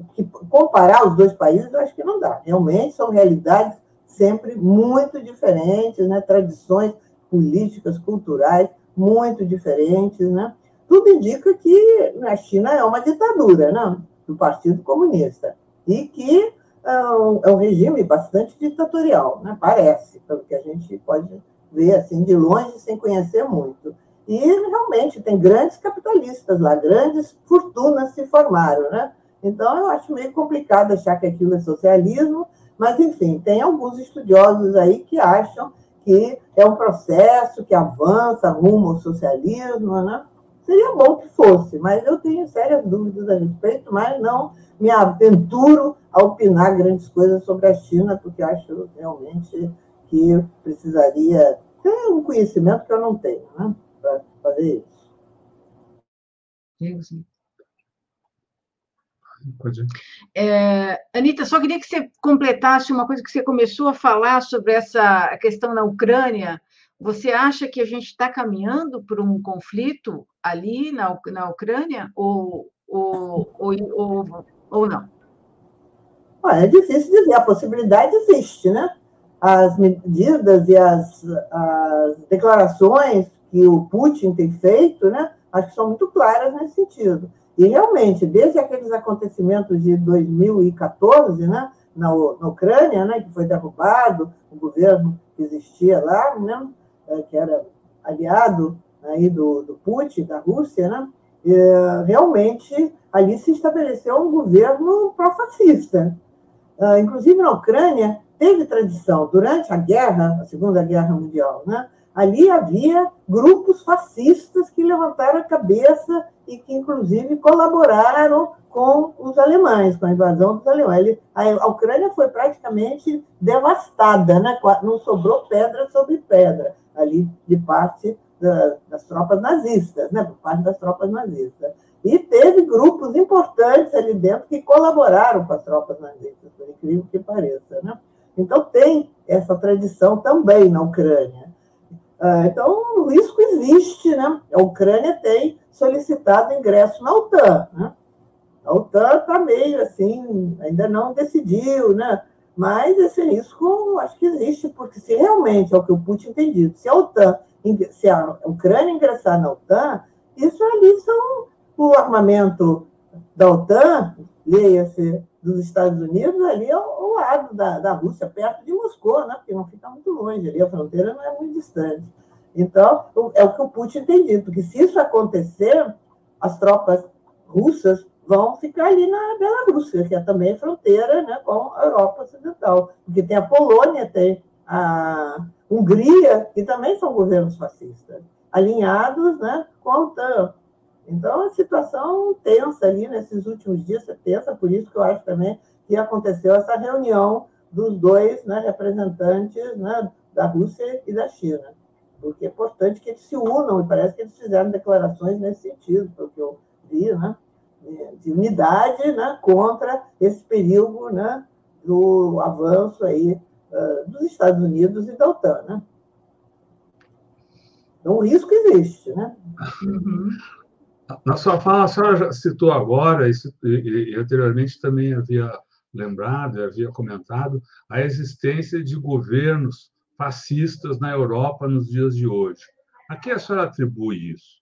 comparar os dois países, eu acho que não dá. Realmente são realidades sempre muito diferentes, né? tradições políticas, culturais muito diferentes. Né? Tudo indica que a China é uma ditadura né? do Partido Comunista e que uh, é um regime bastante ditatorial, né? parece, pelo que a gente pode ver assim de longe sem conhecer muito. E realmente tem grandes capitalistas lá, grandes fortunas se formaram, né? Então eu acho meio complicado achar que aquilo é socialismo, mas enfim, tem alguns estudiosos aí que acham que é um processo que avança rumo ao socialismo, né? Seria bom que fosse, mas eu tenho sérias dúvidas a respeito, mas não me aventuro a opinar grandes coisas sobre a China, porque acho realmente que precisaria ter um conhecimento que eu não tenho, né? Para fazer isso. Pode. É, Anitta, só queria que você completasse uma coisa que você começou a falar sobre essa questão na Ucrânia. Você acha que a gente está caminhando por um conflito ali na, na Ucrânia ou, ou, ou, ou, ou não? é difícil dizer, a possibilidade existe, né? As medidas e as, as declarações que o Putin tem feito, né, acho que são muito claras nesse sentido. E realmente, desde aqueles acontecimentos de 2014, né, na, na Ucrânia, né, que foi derrubado o governo que existia lá, né, é, que era aliado aí do, do Putin, da Rússia, né, realmente ali se estabeleceu um governo pró-fascista. Ah, inclusive na Ucrânia teve tradição durante a guerra, a Segunda Guerra Mundial, né, Ali havia grupos fascistas que levantaram a cabeça e que, inclusive, colaboraram com os alemães, com a invasão dos alemães. a Ucrânia foi praticamente devastada, né? não sobrou pedra sobre pedra ali de parte das tropas nazistas, né? por parte das tropas nazistas. E teve grupos importantes ali dentro que colaboraram com as tropas nazistas, por incrível que pareça. Né? Então, tem essa tradição também na Ucrânia. Ah, então, o risco existe, né? A Ucrânia tem solicitado ingresso na OTAN, né? A OTAN está meio assim, ainda não decidiu, né? Mas esse risco acho que existe, porque se realmente é o que o Putin tem dito, se a OTAN, se a Ucrânia ingressar na OTAN, isso ali são o armamento da OTAN, leia-se dos Estados Unidos, ali ao, lado da, da Rússia, perto de Moscou, né? porque não fica muito longe ali, a fronteira não é muito distante. Então, é o que o Putin tem dito, que se isso acontecer, as tropas russas vão ficar ali na Bielorrússia, que é também fronteira né, com a Europa Ocidental. Porque tem a Polônia, tem a Hungria, que também são governos fascistas, alinhados né, com a OTAN. Então, a situação tensa ali nesses últimos dias, é tensa, por isso que eu acho também que aconteceu essa reunião dos dois né, representantes né, da Rússia e da China. Porque é importante que eles se unam, e parece que eles fizeram declarações nesse sentido, pelo que eu vi, né, de unidade né, contra esse perigo né, do avanço aí, uh, dos Estados Unidos e da OTAN. Né? Então, o risco existe. Né? Uhum. Na sua fala, a senhora já citou agora, e, anteriormente também havia lembrado, havia comentado, a existência de governos fascistas na Europa nos dias de hoje. A que a senhora atribui isso?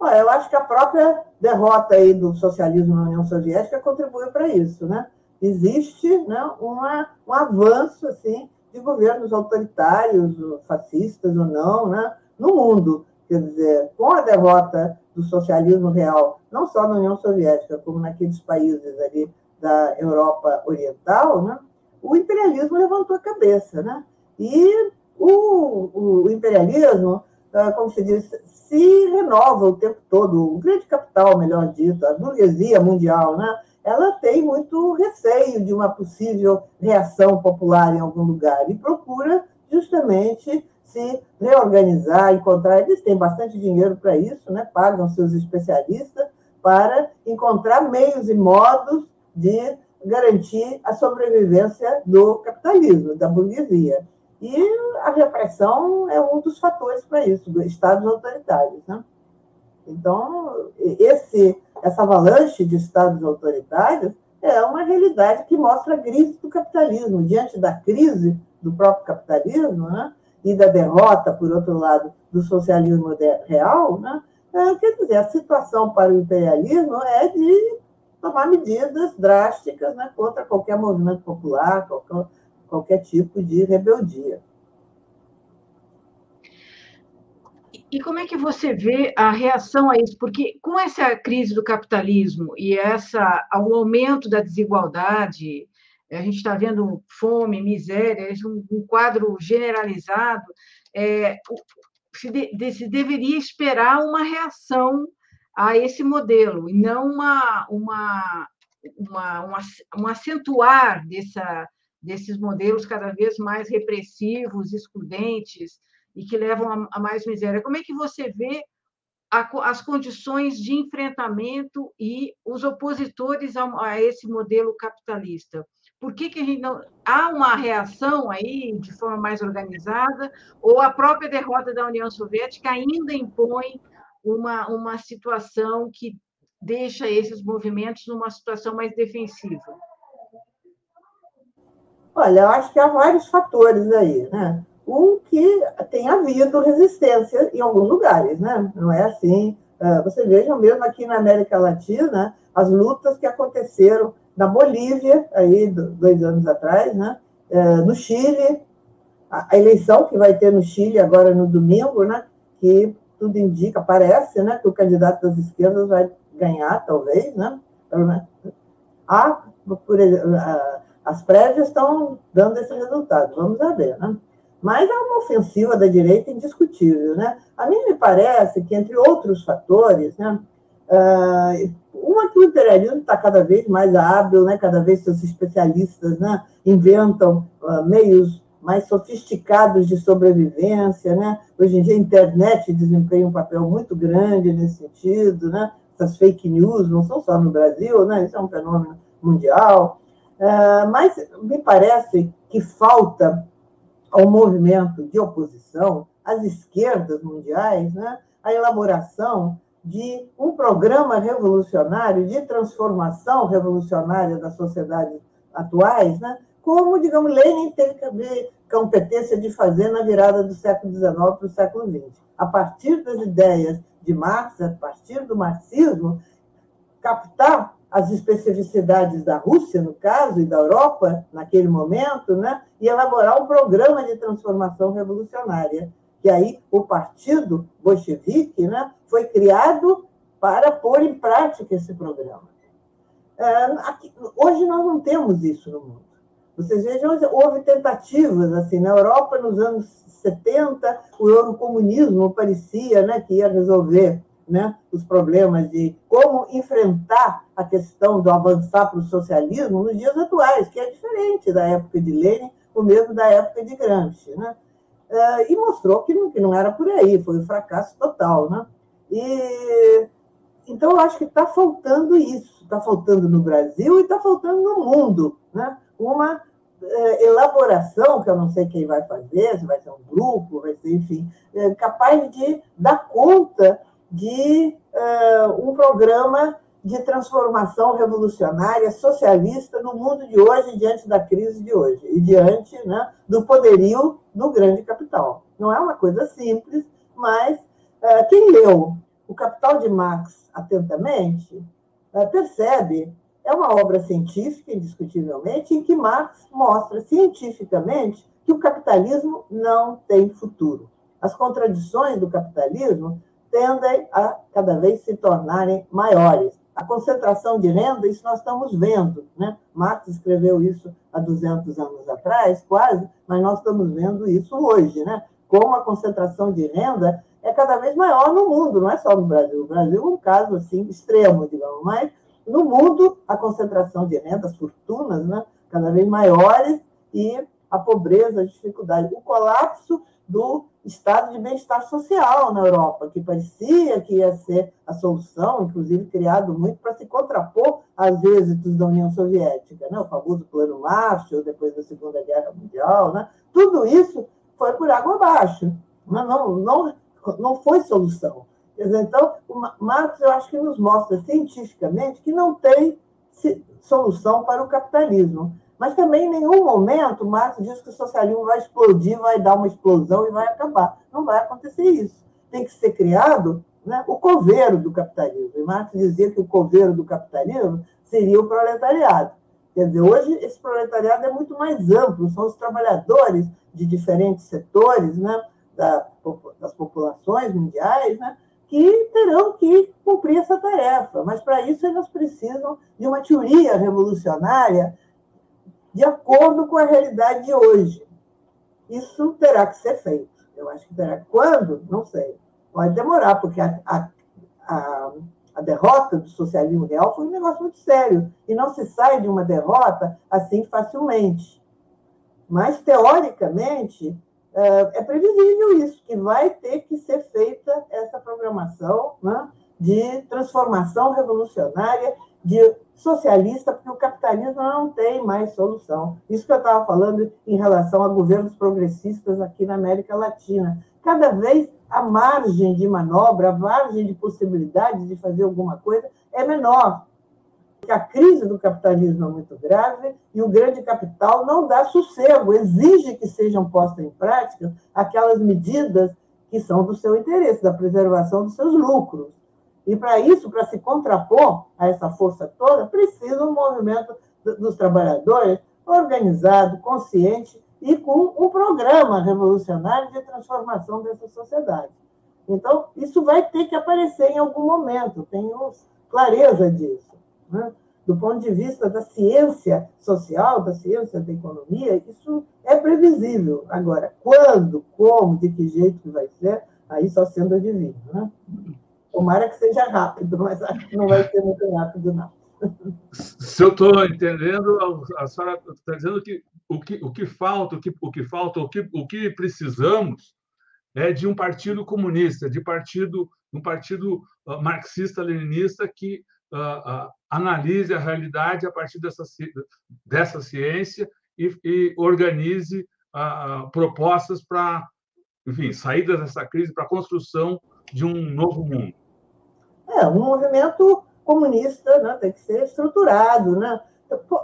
eu acho que a própria derrota aí do socialismo na União Soviética contribuiu para isso, né? Existe né, uma, um avanço assim de governos autoritários, fascistas ou não, né, no mundo. Quer dizer, com a derrota do socialismo real, não só na União Soviética, como naqueles países ali da Europa Oriental, né, o imperialismo levantou a cabeça. Né? E o, o imperialismo, ah, como se diz, se renova o tempo todo. O grande capital, melhor dito, a burguesia mundial, né? ela tem muito receio de uma possível reação popular em algum lugar e procura justamente se reorganizar, encontrar. Eles têm bastante dinheiro para isso, né? pagam seus especialistas para encontrar meios e modos de garantir a sobrevivência do capitalismo, da burguesia. E a repressão é um dos fatores para isso, dos estados autoritários. Né? Então, esse, essa avalanche de estados autoritários é uma realidade que mostra a crise do capitalismo. Diante da crise do próprio capitalismo, né? E da derrota, por outro lado, do socialismo real, né? É, quer dizer, a situação para o imperialismo é de tomar medidas drásticas né, contra qualquer movimento popular, qualquer, qualquer tipo de rebeldia. E como é que você vê a reação a isso? Porque com essa crise do capitalismo e essa, ao aumento da desigualdade, a gente está vendo fome, miséria, um, um quadro generalizado, é, se, de, se, deveria esperar uma reação a esse modelo, e não uma, uma, uma, uma um acentuar dessa, desses modelos cada vez mais repressivos, excludentes, e que levam a, a mais miséria. Como é que você vê a, as condições de enfrentamento e os opositores a, a esse modelo capitalista? Por que, que a gente não. Há uma reação aí de forma mais organizada, ou a própria derrota da União Soviética ainda impõe uma, uma situação que deixa esses movimentos numa situação mais defensiva? Olha, eu acho que há vários fatores aí, né? Um que tem havido resistência em alguns lugares, né? Não é assim. Ah, você veja mesmo aqui na América Latina as lutas que aconteceram na Bolívia, aí, dois anos atrás, né? É, no Chile, a, eleição que vai ter no Chile agora no domingo, né? Que tudo indica, parece, né? Que o candidato das esquerdas vai ganhar, talvez, né? por, as prévias estão dando esse resultado, vamos ver, né? Mas é uma ofensiva da direita indiscutível. Né? A mim me parece que, entre outros fatores, né, uh, uma que o imperialismo está cada vez mais hábil, né, cada vez seus especialistas né, inventam uh, meios mais sofisticados de sobrevivência. Né? Hoje em dia, a internet desempenha um papel muito grande nesse sentido. Né? Essas fake news não são só no Brasil, né? isso é um fenômeno mundial. Uh, mas me parece que falta ao movimento de oposição, às esquerdas mundiais, né, a elaboração de um programa revolucionário, de transformação revolucionária das sociedades atuais, né, como, digamos, Lenin teve competência de fazer na virada do século XIX para o século XX. A partir das ideias de Marx, a partir do marxismo, captar as especificidades da Rússia, no caso, e da Europa, naquele momento, né, e elaborar um programa de transformação revolucionária. Que aí o partido bolchevique né, foi criado para pôr em prática esse programa. É, aqui, hoje nós não temos isso no mundo. Vocês vejam, houve tentativas assim na Europa nos anos 70, o eurocomunismo parecia né, que ia resolver né, os problemas de como enfrentar a questão do avançar para o socialismo nos dias atuais, que é diferente da época de Lenin, o mesmo da época de Gramsci. Né? É, e mostrou que não, que não era por aí, foi um fracasso total. Né? E, então, eu acho que está faltando isso, está faltando no Brasil e está faltando no mundo. Né? Uma é, elaboração, que eu não sei quem vai fazer, se vai ser um grupo, vai ser, enfim, é, capaz de dar conta de um programa de transformação revolucionária socialista no mundo de hoje, diante da crise de hoje e diante né, do poderio do grande capital. Não é uma coisa simples, mas uh, quem leu O Capital de Marx atentamente uh, percebe é uma obra científica, indiscutivelmente, em que Marx mostra cientificamente que o capitalismo não tem futuro. As contradições do capitalismo tendem a cada vez se tornarem maiores. A concentração de renda, isso nós estamos vendo. Né? Marx escreveu isso há 200 anos atrás, quase, mas nós estamos vendo isso hoje. Né? Como a concentração de renda é cada vez maior no mundo, não é só no Brasil. O Brasil é um caso assim extremo, digamos, mas no mundo a concentração de renda, as fortunas, né, cada vez maiores e a pobreza, a dificuldade, o colapso do estado de bem-estar social na Europa, que parecia que ia ser a solução, inclusive criado muito para se contrapor aos êxitos da União Soviética, né? o famoso Plano Marshall, depois da Segunda Guerra Mundial. Né? Tudo isso foi por água abaixo, não, não, não, não foi solução. Então, o Marx, eu acho que nos mostra cientificamente que não tem solução para o capitalismo. Mas também em nenhum momento Marx diz que o socialismo vai explodir, vai dar uma explosão e vai acabar. Não vai acontecer isso. Tem que ser criado né, o coveiro do capitalismo. E Marx dizia que o coveiro do capitalismo seria o proletariado. Quer dizer, hoje esse proletariado é muito mais amplo, são os trabalhadores de diferentes setores né, da, das populações mundiais, né, que terão que cumprir essa tarefa. Mas, para isso, eles precisam de uma teoria revolucionária de acordo com a realidade de hoje. Isso terá que ser feito. Eu acho que terá. Quando? Não sei. Pode demorar, porque a, a, a, a derrota do socialismo real foi um negócio muito sério. E não se sai de uma derrota assim facilmente. Mas, teoricamente, é, é previsível isso, que vai ter que ser feita essa programação né, de transformação revolucionária de socialista, porque o capitalismo não tem mais solução. Isso que eu estava falando em relação a governos progressistas aqui na América Latina. Cada vez a margem de manobra, a margem de possibilidade de fazer alguma coisa é menor. Porque a crise do capitalismo é muito grave e o grande capital não dá sossego, exige que sejam postas em prática aquelas medidas que são do seu interesse, da preservação dos seus lucros. E para isso, para se contrapor a essa força toda, precisa um movimento dos trabalhadores organizado, consciente e com um programa revolucionário de transformação dessa sociedade. Então, isso vai ter que aparecer em algum momento, tenho clareza disso. Né? do ponto de vista da ciência social, da ciência da economia, isso é previsível. Agora, quando, como, de que jeito que vai ser, aí só sendo adivinho. Né? Tomara que seja rápido, mas acho que não vai ser muito rápido, não. Se eu estou entendendo, a senhora está dizendo que o que, o que falta, o que, o que falta, o que, o que precisamos é de um partido comunista, de partido, um partido uh, marxista-leninista que uh, uh, analise a realidade a partir dessa, dessa ciência e, e organize propostas para, enfim, saídas dessa crise, para a construção de um novo mundo. É, um movimento comunista né, tem que ser estruturado. Né?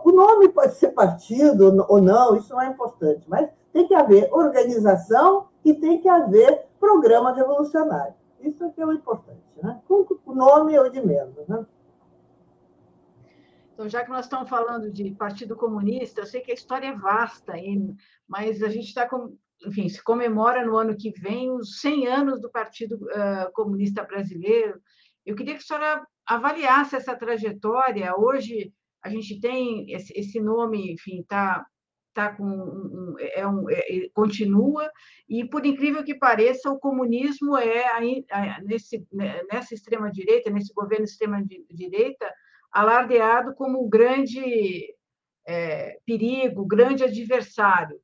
O nome pode ser partido ou não, isso não é importante, mas tem que haver organização e tem que haver programa revolucionário. Isso é que é o importante. Né? O nome é o de menos. Né? Então, já que nós estamos falando de Partido Comunista, eu sei que a história é vasta, mas a gente está, enfim, se comemora no ano que vem os 100 anos do Partido Comunista Brasileiro. Eu queria que a senhora avaliasse essa trajetória. Hoje a gente tem esse nome, enfim, está tá com um, é um, é, continua. E por incrível que pareça o comunismo é nesse né, nessa extrema direita nesse governo extrema direita alardeado como o grande é, perigo grande adversário.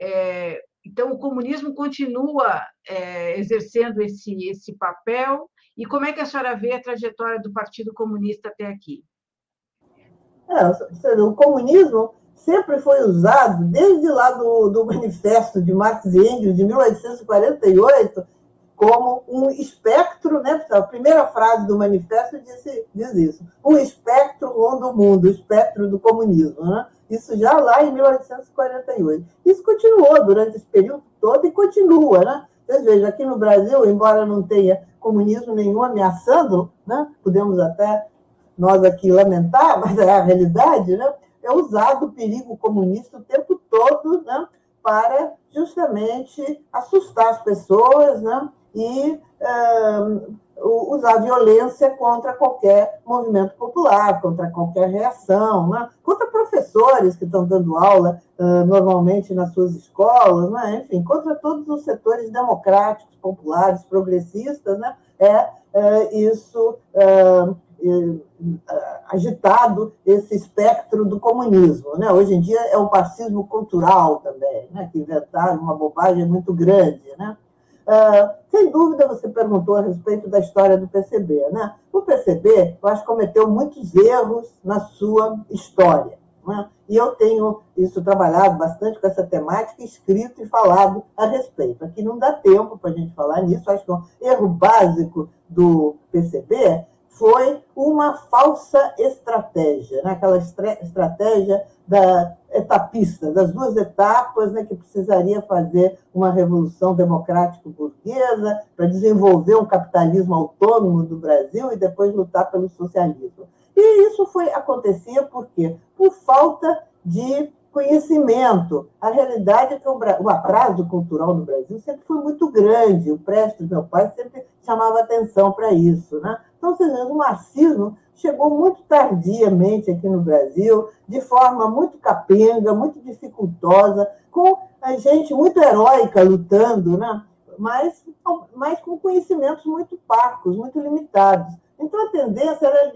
É, então o comunismo continua é, exercendo esse esse papel e como é que a senhora vê a trajetória do Partido Comunista até aqui? É, o comunismo sempre foi usado, desde lá do, do Manifesto de Marx e Engels, de 1848, como um espectro, né? A primeira frase do manifesto diz, diz isso: um espectro rondo o mundo, o espectro do comunismo. Né? Isso já lá em 1848. Isso continuou durante esse período todo e continua. Né? Vocês vejam, aqui no Brasil, embora não tenha comunismo nenhum ameaçando, né? podemos até nós aqui lamentar, mas é a realidade, né? é usado o perigo comunista o tempo todo né? para justamente assustar as pessoas né? e usar violência contra qualquer movimento popular, contra qualquer reação, né? contra professores que estão dando aula uh, normalmente nas suas escolas, né? enfim, contra todos os setores democráticos, populares, progressistas, né? é, isso agitado esse espectro do comunismo. Né? Hoje em dia é o fascismo cultural também, né? que inventaram uma bobagem muito grande. Né? Uh, sem dúvida, você perguntou a respeito da história do PCB. Né? O PCB, eu acho que cometeu muitos erros na sua história. Né? E eu tenho isso trabalhado bastante com essa temática, escrito e falado a respeito. Aqui não dá tempo para a gente falar nisso, acho que um erro básico do PCB foi uma falsa estratégia, né? aquela estratégia da etapista, das duas etapas né, que precisaria fazer uma revolução democrática burguesa para desenvolver um capitalismo autônomo do Brasil e depois lutar pelo socialismo. E isso foi acontecia por quê? Por falta de conhecimento. A realidade é que o, atraso cultural no Brasil sempre foi muito grande. O Prestes, meu pai, sempre chamava atenção para isso. Né? Então, o marxismo chegou muito tardiamente aqui no Brasil, de forma muito capenga, muito dificultosa, com a gente muito heróica lutando, né? mas, mas com conhecimentos muito parcos, muito limitados. Então, a tendência era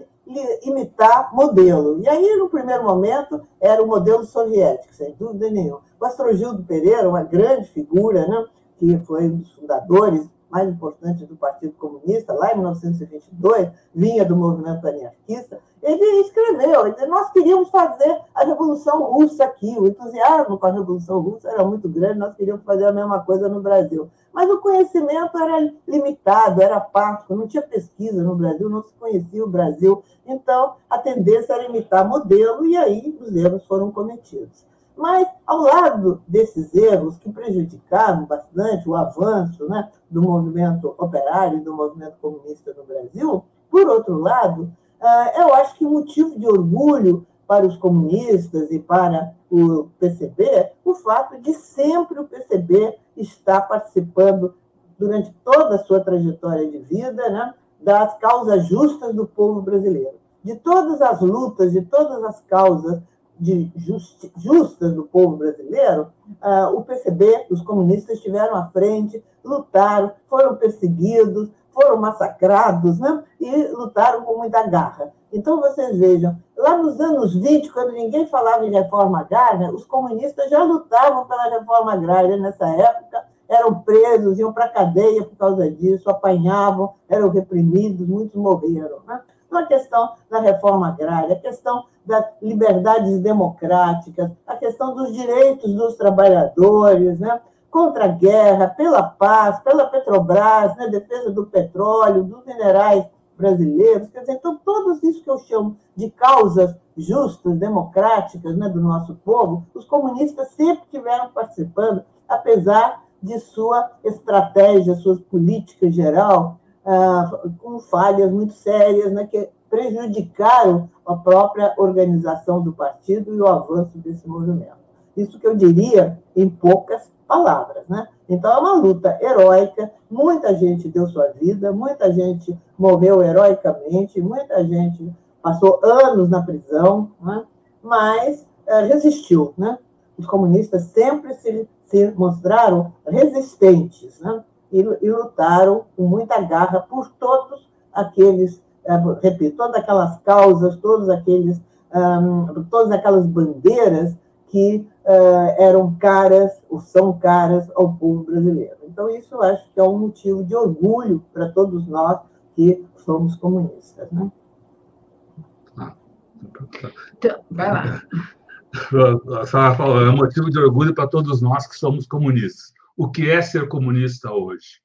imitar modelo. E aí, no primeiro momento, era o modelo soviético, sem dúvida nenhuma. O Astrogildo Pereira, uma grande figura, né? que foi um dos fundadores mais importantes do Partido Comunista, lá em 1922, vinha do movimento anarquista, ele escreveu, ele disse, nós queríamos fazer a Revolução Russa aqui, o entusiasmo com a Revolução Russa era muito grande, nós queríamos fazer a mesma coisa no Brasil. Mas o conhecimento era limitado, era parco, não tinha pesquisa no Brasil, não se conhecia o Brasil, então a tendência era imitar modelo, e aí os erros foram cometidos. Mas, ao lado desses erros que prejudicaram bastante o avanço né, do movimento operário e do movimento comunista no Brasil, por outro lado, ah, eu acho que motivo de orgulho para os comunistas e para o PCB o fato de sempre o PCB estar participando durante toda a sua trajetória de vida né, das causas justas do povo brasileiro. de todas as lutas, de todas as causas de justi justas do povo brasileiro, uh, o PCB, os comunistas estiveram à frente, lutaram, foram perseguidos, foram massacrados, né? e lutaram com muita garra. Então, vocês vejam, lá nos anos 20, quando ninguém falava em reforma agrária, os comunistas já lutavam pela reforma agrária nessa época, eram presos, iam para a cadeia por causa disso, apanhavam, eram reprimidos, muitos morreram. Né? Então, a questão da reforma agrária, a questão das liberdades democráticas, a questão dos direitos dos trabalhadores, né? Contra a guerra, pela paz, pela Petrobras, né? defesa do petróleo, dos minerais brasileiros. Quer dizer, então, todos isso que eu chamo de causas justas, democráticas né? do nosso povo, os comunistas sempre tiveram participando, apesar de sua estratégia, suas políticas geral, ah, com falhas muito sérias, né, que prejudicaram a própria organização do partido e o avanço desse movimento. Isso que eu diria em poucas palavras. Né? Então, é uma luta heróica, muita gente deu sua vida, muita gente morreu heroicamente, muita gente passou anos na prisão, né? mas é, resistiu. Né? Os comunistas sempre se se mostraram resistentes né? e, e, lutaram com muita garra por todos aqueles, eh, repito, todas aquelas causas, todos aqueles, um, todas aquelas bandeiras que uh, eram caras, ou são caras ao povo brasileiro. Então, isso eu acho que é um motivo de orgulho para todos nós que somos comunistas. Né? Ah, então, vai lá. a senhora falou, é motivo de orgulho para todos nós que somos comunistas. O que é ser comunista hoje?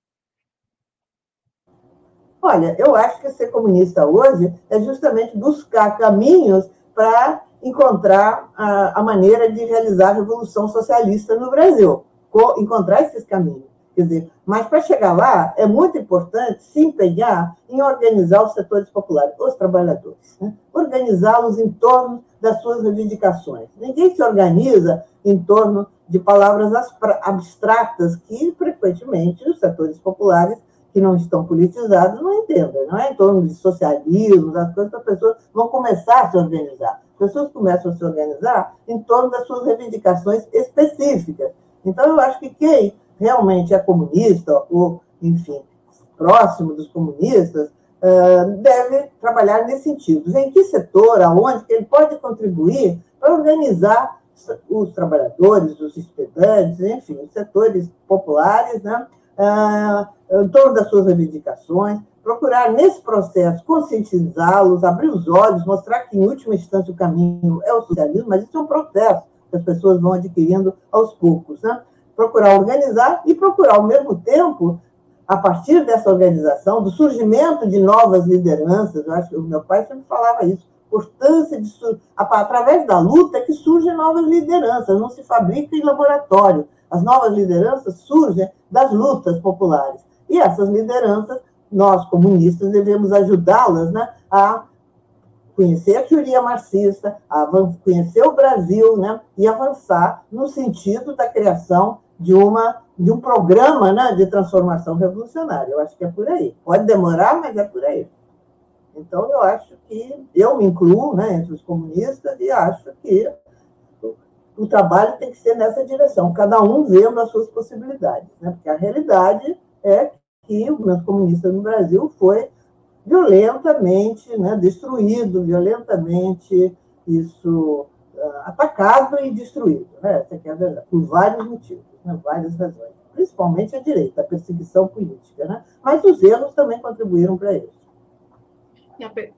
Olha, eu acho que ser comunista hoje é justamente buscar caminhos para encontrar a, a, maneira de realizar a revolução socialista no Brasil, encontrar esses caminhos. Quer dizer, mas para chegar lá, é muito importante se empenhar em organizar os setores populares, os trabalhadores, né? organizá-los em torno das suas reivindicações. Ninguém se organiza em torno de palavras abstratas que, frequentemente, os setores populares que não estão politizados não entendem. Não é em torno de socialismo, das coisas que as pessoas vão começar a se organizar. As pessoas começam a se organizar em torno das suas reivindicações específicas. Então, eu acho que quem realmente é comunista, ou, enfim, próximo dos comunistas, eh, deve trabalhar nesse sentido. Em que setor, aonde ele pode contribuir para organizar os trabalhadores, os estudantes, enfim, os setores populares, né, eh, em torno das suas reivindicações, procurar nesse processo conscientizá-los, abrir os olhos, mostrar que, em última instância, o caminho é o socialismo, mas isso é um processo que as pessoas vão adquirindo aos poucos. Né? procurar organizar e procurar, ao mesmo tempo, a partir dessa organização, do surgimento de novas lideranças, eu acho que o meu pai sempre falava isso, importância de através da luta que surgem novas lideranças, não se fabrica em laboratório. As novas lideranças surgem das lutas populares. E essas lideranças, nós comunistas devemos ajudá-las né, a conhecer a teoria marxista, a conhecer o Brasil né, e avançar no sentido da criação de, uma, de um programa né, de transformação revolucionária. Eu acho que é por aí. Pode demorar, mas é por aí. Então, eu acho que eu me incluo né, entre os comunistas e acho que o, trabalho tem que ser nessa direção, cada um vendo as suas possibilidades. Né? Porque a realidade é que o movimento comunista no Brasil foi violentamente né, destruído, violentamente isso uh, atacado e destruído. Né? Essa é a verdade, por vários motivos né, várias razões, principalmente a direita, a perseguição política, né? mas os erros também contribuíram para isso.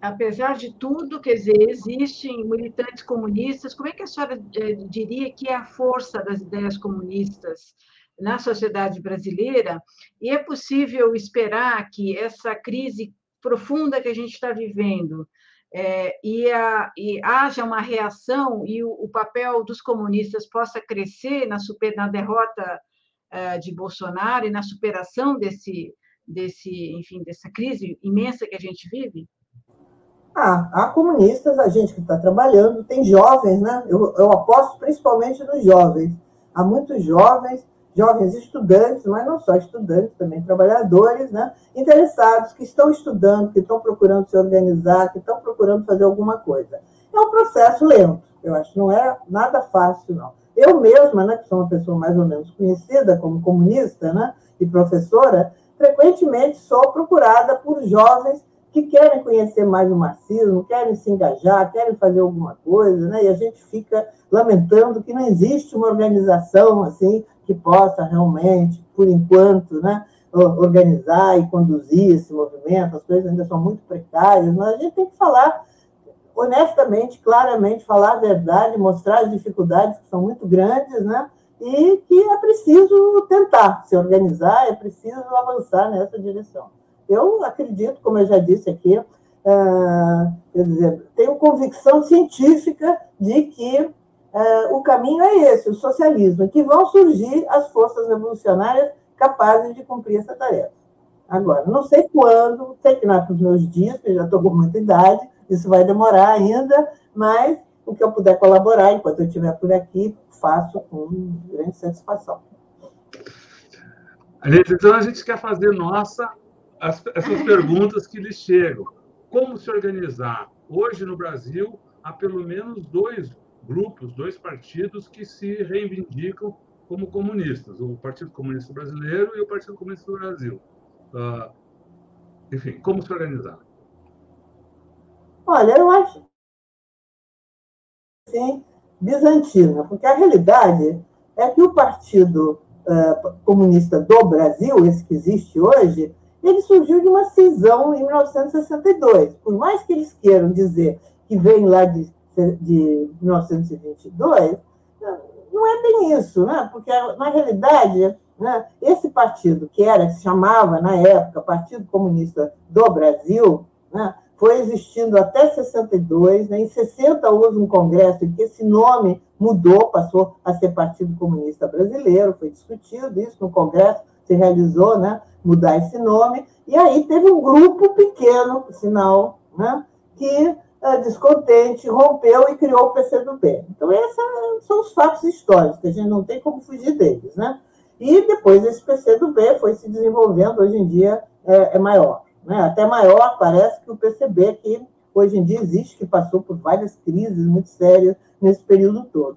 Apesar de tudo, quer dizer, existem militantes comunistas, como é que a senhora eh, diria que é a força das ideias comunistas na sociedade brasileira? E é possível esperar que essa crise profunda que a gente está vivendo, é, e, a, e, haja uma reação e o, o, papel dos comunistas possa crescer na, super, na derrota uh, de Bolsonaro e na superação desse, desse, enfim, dessa crise imensa que a gente vive? Ah, há comunistas, a gente que está trabalhando, tem jovens, né? Eu, eu aposto principalmente nos jovens. Há muitos jovens, jovens estudantes, mas não só estudantes, também trabalhadores, né? interessados, que estão estudando, que estão procurando se organizar, que estão procurando fazer alguma coisa. É um processo lento, eu acho, não é nada fácil, não. Eu mesma, né, que sou uma pessoa mais ou menos conhecida como comunista né, e professora, frequentemente sou procurada por jovens que querem conhecer mais o marxismo, querem se engajar, querem fazer alguma coisa, né? E a gente fica lamentando que não existe uma organização assim que possa realmente, por enquanto, né, organizar e conduzir esse movimento. As coisas ainda são muito precárias, mas a gente tem que falar honestamente, claramente, falar a verdade, mostrar as dificuldades que são muito grandes, né? E que é preciso tentar se organizar, é preciso avançar nessa direção. Eu acredito, como eu já disse aqui, quer dizer, tenho convicção científica de que uh, o caminho é esse, o socialismo, que vão surgir as forças revolucionárias capazes de cumprir essa tarefa. Agora, não sei quando, sei que nos meus dias, porque já estou com muita idade, isso vai demorar ainda, mas o que eu puder colaborar enquanto eu estiver por aqui, faço com grande satisfação. Então a gente quer fazer nossa as, essas perguntas que lhes chegam. Como se organizar? Hoje no Brasil há pelo menos dois grupos, dois partidos que se reivindicam como comunistas: o Partido Comunista Brasileiro e o Partido Comunista do Brasil. Uh, enfim, como se organizar? Olha, eu acho sim, bizantina, porque a realidade é que o Partido uh, Comunista do Brasil, esse que existe hoje, ele surgiu de uma cisão em 1962. Por mais que eles queiram dizer que vem lá de, de 1922, não é bem isso, né? porque, na realidade, né, esse partido, que era, se chamava, na época, Partido Comunista do Brasil, né, foi existindo até 62, né? em 60 houve um congresso em que esse nome mudou, passou a ser Partido Comunista Brasileiro, foi discutido isso no congresso, se realizou, né? mudar esse nome, e aí teve um grupo pequeno, sinal, né? que é, descontente rompeu e criou o PCdoB. Então, esses são os fatos históricos, que a gente não tem como fugir deles. Né? E depois esse PCdoB foi se desenvolvendo, hoje em dia é, é maior né? até maior, parece, que o PCB, que hoje em dia existe, que passou por várias crises muito sérias nesse período todo.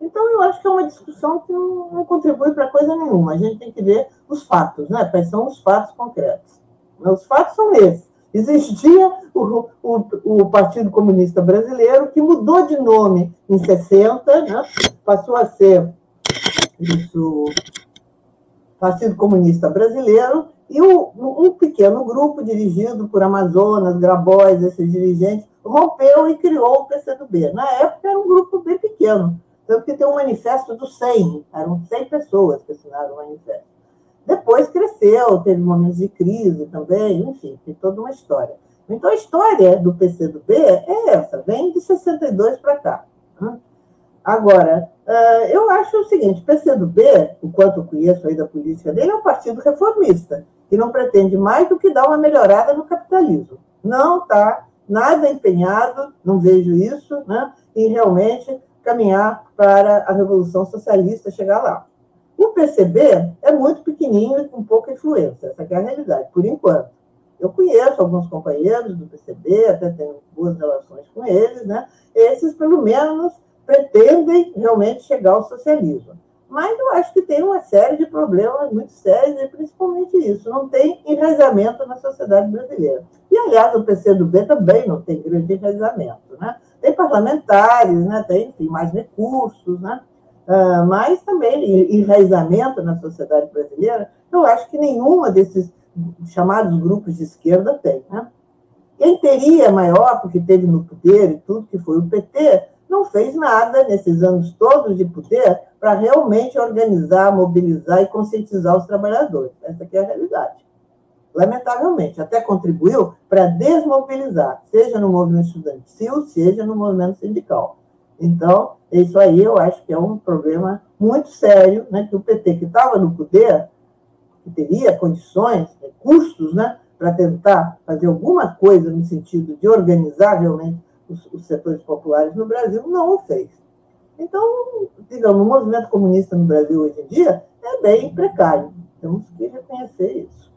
Então, eu acho que é uma discussão que não, não contribui para coisa nenhuma. A gente tem que ver os fatos, né? quais são os fatos concretos. Os fatos são esses. Existia o, o, o, Partido Comunista Brasileiro, que mudou de nome em 60, né? passou a ser isso, Partido Comunista Brasileiro, e o, um pequeno grupo, dirigido por Amazonas, Grabois, esses dirigentes, rompeu e criou o PCdoB. Na época era um grupo bem pequeno, tanto que tem um manifesto dos 100, eram 100 pessoas que assinaram o manifesto. Depois cresceu, teve momentos de crise também, enfim, tem toda uma história. Então a história do PCdoB é essa, vem de 62 para cá. Né? Agora, eu acho o seguinte, o PCdoB, enquanto eu conheço aí da política dele, é um partido reformista que não pretende mais do que dar uma melhorada no capitalismo. Não está nada empenhado, não vejo isso, né, em realmente caminhar para a Revolução Socialista chegar lá. O PCB é muito pequenininho e com pouca influência, essa é a realidade, por enquanto. Eu conheço alguns companheiros do PCB, até tenho boas relações com eles, né? Esses, pelo menos, pretendem realmente chegar ao socialismo. Mas eu acho que tem uma série de problemas muito sérios, e principalmente isso, não tem enraizamento na sociedade brasileira. E, aliás, o PCdoB também não tem grande enraizamento. Né? Tem parlamentares, né? tem enfim, mais recursos, né? Uh, mas também enraizamento na sociedade brasileira, eu acho que nenhuma desses chamados grupos de esquerda tem. Né? Quem teria maior, porque teve no poder e tudo, que foi o PT, não fez nada nesses anos todos de poder para realmente organizar, mobilizar e conscientizar os trabalhadores. Essa é a realidade. Lamentavelmente, até contribuiu para desmobilizar, seja no movimento estudantil, seja no movimento sindical. Então, isso aí eu acho que é um problema muito sério, né, que o PT, que estava no poder, que teria condições, recursos, né, para tentar fazer alguma coisa no sentido de organizar realmente os, os setores populares no Brasil, não o fez. Então, digamos, o movimento comunista no Brasil hoje em dia é também precário. Temos que reconhecer isso.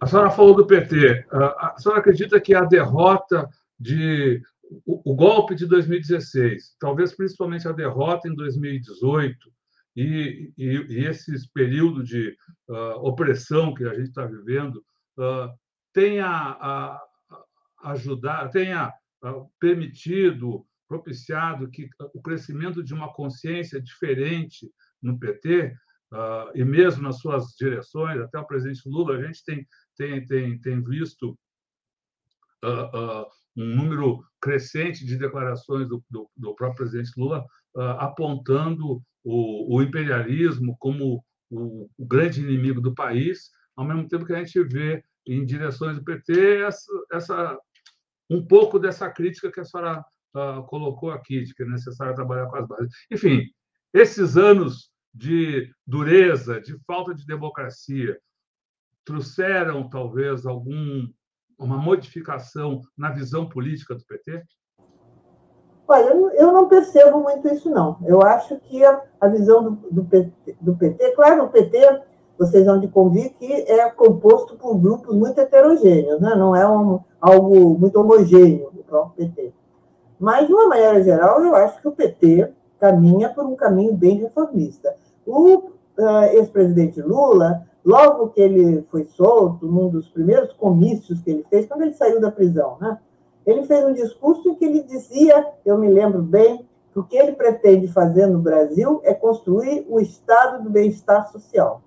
A senhora falou do PT. A senhora acredita que a derrota de o, golpe de 2016, talvez principalmente a derrota em 2018 e, e, e esses períodos de uh, opressão que a gente está vivendo uh, tenha uh, ajudado, tenha permitido, propiciado que o crescimento de uma consciência diferente no PT e mesmo nas suas direções, até o presidente Lula, a gente tem tem tem, tem visto um número crescente de declarações do, do, do próprio presidente Lula apontando o, o, imperialismo como o, o, grande inimigo do país, ao mesmo tempo que a gente vê em direções do PT essa, essa um pouco dessa crítica que a senhora uh, colocou aqui, de que é necessário trabalhar com as bases. Enfim, esses anos de dureza, de falta de democracia, trouxeram talvez algum uma modificação na visão política do PT? Olha, eu não percebo muito isso, não. Eu acho que a, visão do, do, PT, do PT, claro, o PT, vocês vão de convir que é composto por grupos muito heterogêneos, né? não é um, algo muito homogêneo, o próprio PT. Mas, de uma maneira geral, eu acho que o PT caminha por um caminho bem reformista. O uh, ex-presidente Lula logo que ele foi solto, num dos primeiros comícios que ele fez, quando ele saiu da prisão, né? ele fez um discurso em que ele dizia, eu me lembro bem, que o que ele pretende fazer no Brasil é construir o Estado do bem-estar social.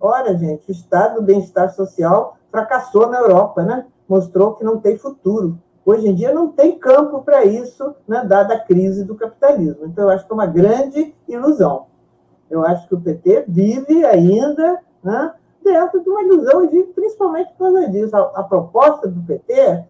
Ora, gente, o Estado do bem-estar social fracassou na Europa, né? mostrou que não tem futuro. Hoje em dia não tem campo para isso, né, dada a crise do capitalismo. Então, eu acho que é uma grande ilusão. Eu acho que o PT vive ainda né, dentro de uma ilusão, e principalmente por causa disso. A, a, proposta do PT,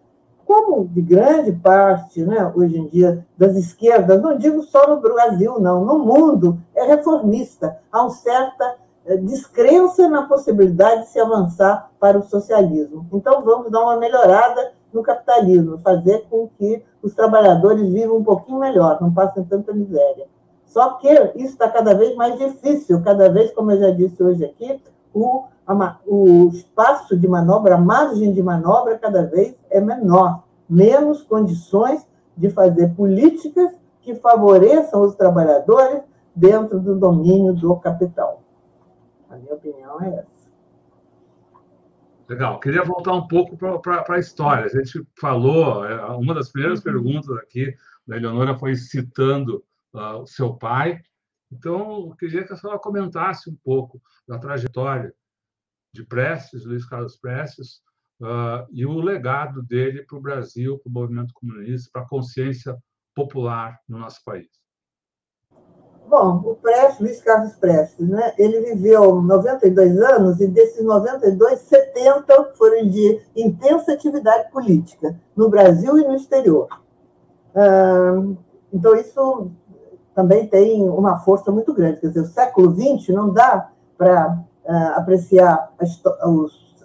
como de grande parte, né, hoje em dia, das esquerdas, não digo só no Brasil, não, no mundo, é reformista. Há uma certa eh, descrença na possibilidade de se avançar para o socialismo. Então, vamos dar uma melhorada no capitalismo, fazer com que os trabalhadores vivam um pouquinho melhor, não passem tanta miséria. Só que isso está cada vez mais difícil, cada vez, como eu já disse hoje aqui, o, a, o espaço de manobra, a margem de manobra cada vez é menor, menos condições de fazer políticas que favoreçam os trabalhadores dentro do domínio do capital. A minha opinião é essa. Legal. Queria voltar um pouco para a história. A gente falou, é, uma das primeiras uhum. perguntas aqui da Eleonora foi citando o seu pai, então, eu queria que a senhora comentasse um pouco da trajetória de Prestes, Luiz Carlos Prestes, uh, e o legado dele para o Brasil, para o movimento comunista, para a consciência popular no nosso país. Bom, o Prestes, Luiz Carlos Prestes, né? ele viveu 92 anos e desses 92, 70 foram de intensa atividade política no Brasil e no exterior. Uh, então, isso também tem uma força muito grande. Quer dizer, o século XX não dá para uh, apreciar a,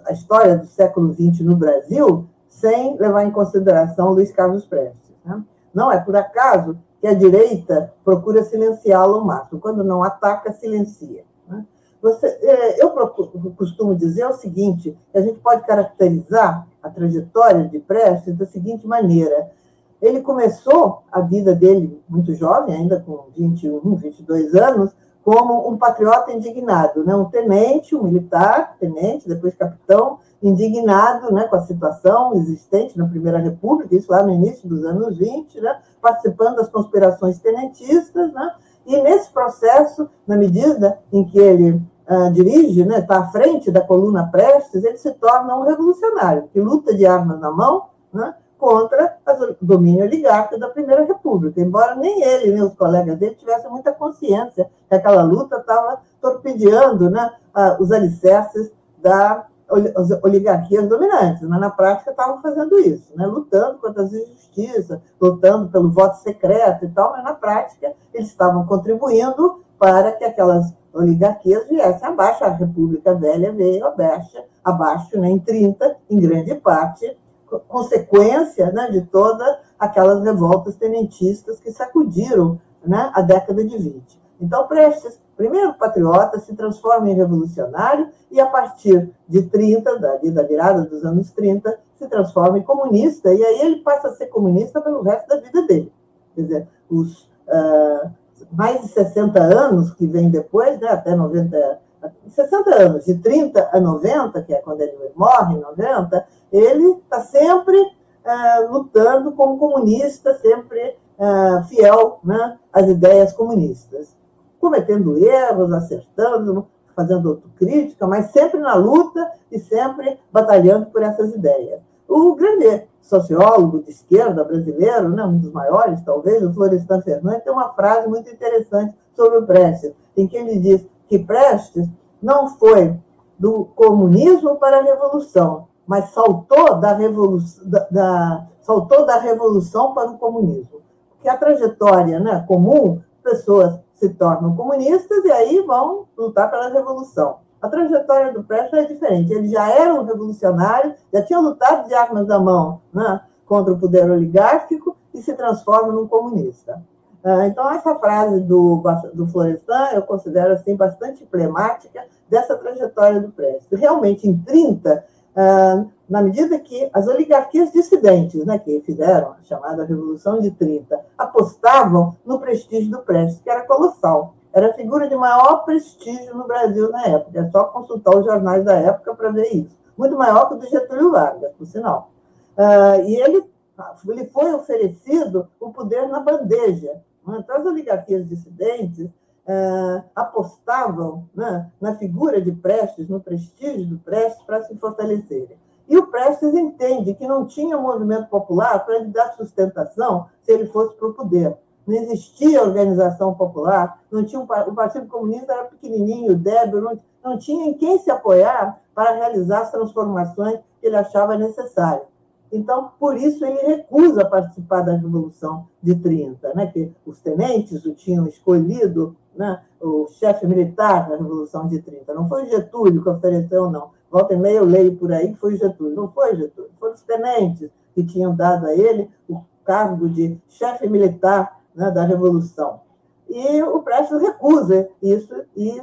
a, história do século XX no Brasil sem levar em consideração Luiz Carlos Prestes. Né? Não é por acaso que a direita procura silenciá-lo ao máximo. Quando não ataca, silencia. Né? Você, é, eu costumo dizer o seguinte: a gente pode caracterizar a trajetória de Prestes da seguinte maneira ele começou a vida dele muito jovem, ainda com 21, 22 anos, como um patriota indignado, né? um tenente, um militar, tenente, depois capitão, indignado né, com a situação existente na Primeira República, isso lá no início dos anos 20, né, participando das conspirações tenentistas, né, e nesse processo, na medida em que ele uh, dirige, está né, tá à frente da coluna Prestes, ele se torna um revolucionário, que luta de armas na mão, né, contra o domínio oligárquico da Primeira República, embora nem ele nem os colegas dele tivessem muita consciência que aquela luta estava torpedeando né, os alicerces das oligarquias dominantes, mas na prática estavam fazendo isso, né, lutando contra as injustiças, lutando pelo voto secreto e tal, mas na prática eles estavam contribuindo para que aquelas oligarquias viessem abaixo, a República Velha veio abaixo, abaixo né, em 30, em grande parte, consequência né, de todas aquelas revoltas tenentistas que sacudiram né, a década de 20. Então, Prestes, primeiro patriota, se transforma em revolucionário e, a partir de 30, da, da virada dos anos 30, se transforma em comunista, e aí ele passa a ser comunista pelo resto da vida dele. Quer dizer, os uh, mais de 60 anos que vem depois, né, até 90, 60 anos, de 30 a 90, que é quando ele morre, em 90, ele está sempre uh, lutando como comunista, sempre uh, fiel né, às ideias comunistas. Cometendo erros, acertando, fazendo autocrítica, mas sempre na luta e sempre batalhando por essas ideias. O grande sociólogo de esquerda brasileiro, né, um dos maiores, talvez, o Florestan Fernandes, tem uma frase muito interessante sobre o Prestes, em que ele diz que Prestes não foi do comunismo para a revolução, mas saltou da revolução, da, da, saltou da revolução para o comunismo. Porque a trajetória né, comum, pessoas se tornam comunistas e aí vão lutar pela revolução. A trajetória do Prestes é diferente. Ele já era um revolucionário, já tinha lutado de armas na mão né, contra o poder oligárquico e se transforma num comunista. Ah, então, essa frase do, do Florestan eu considero assim, bastante emblemática dessa trajetória do Prestes. Realmente, em 30, ah, na medida que as oligarquias dissidentes, né, que fizeram a chamada Revolução de 30, apostavam no prestígio do Prestes, que era colossal. Era a figura de maior prestígio no Brasil na época. É só consultar os jornais da época para ver isso. Muito maior que o do Getúlio Vargas, por sinal. Uh, e ele, ele foi oferecido o poder na bandeja. Então, as oligarquias dissidentes uh, apostavam né, na figura de Prestes, no prestígio do Prestes, para se fortalecerem. E o Prestes entende que não tinha movimento popular para lhe dar sustentação se ele fosse para o poder não existia organização popular, não tinha um, o Partido Comunista era pequenininho, débil, não, não tinha em quem se apoiar para realizar as transformações que ele achava necessárias. Então, por isso, ele recusa participar da Revolução de 30, né? que os tenentes o tinham escolhido né? o chefe militar da Revolução de 30. Não foi Getúlio que ofereceu, não. Volta e meia eu leio por aí que foi Getúlio. Não foi Getúlio, foram os tenentes que tinham dado a ele o cargo de chefe militar né, da Revolução. E o Prestes recusa isso e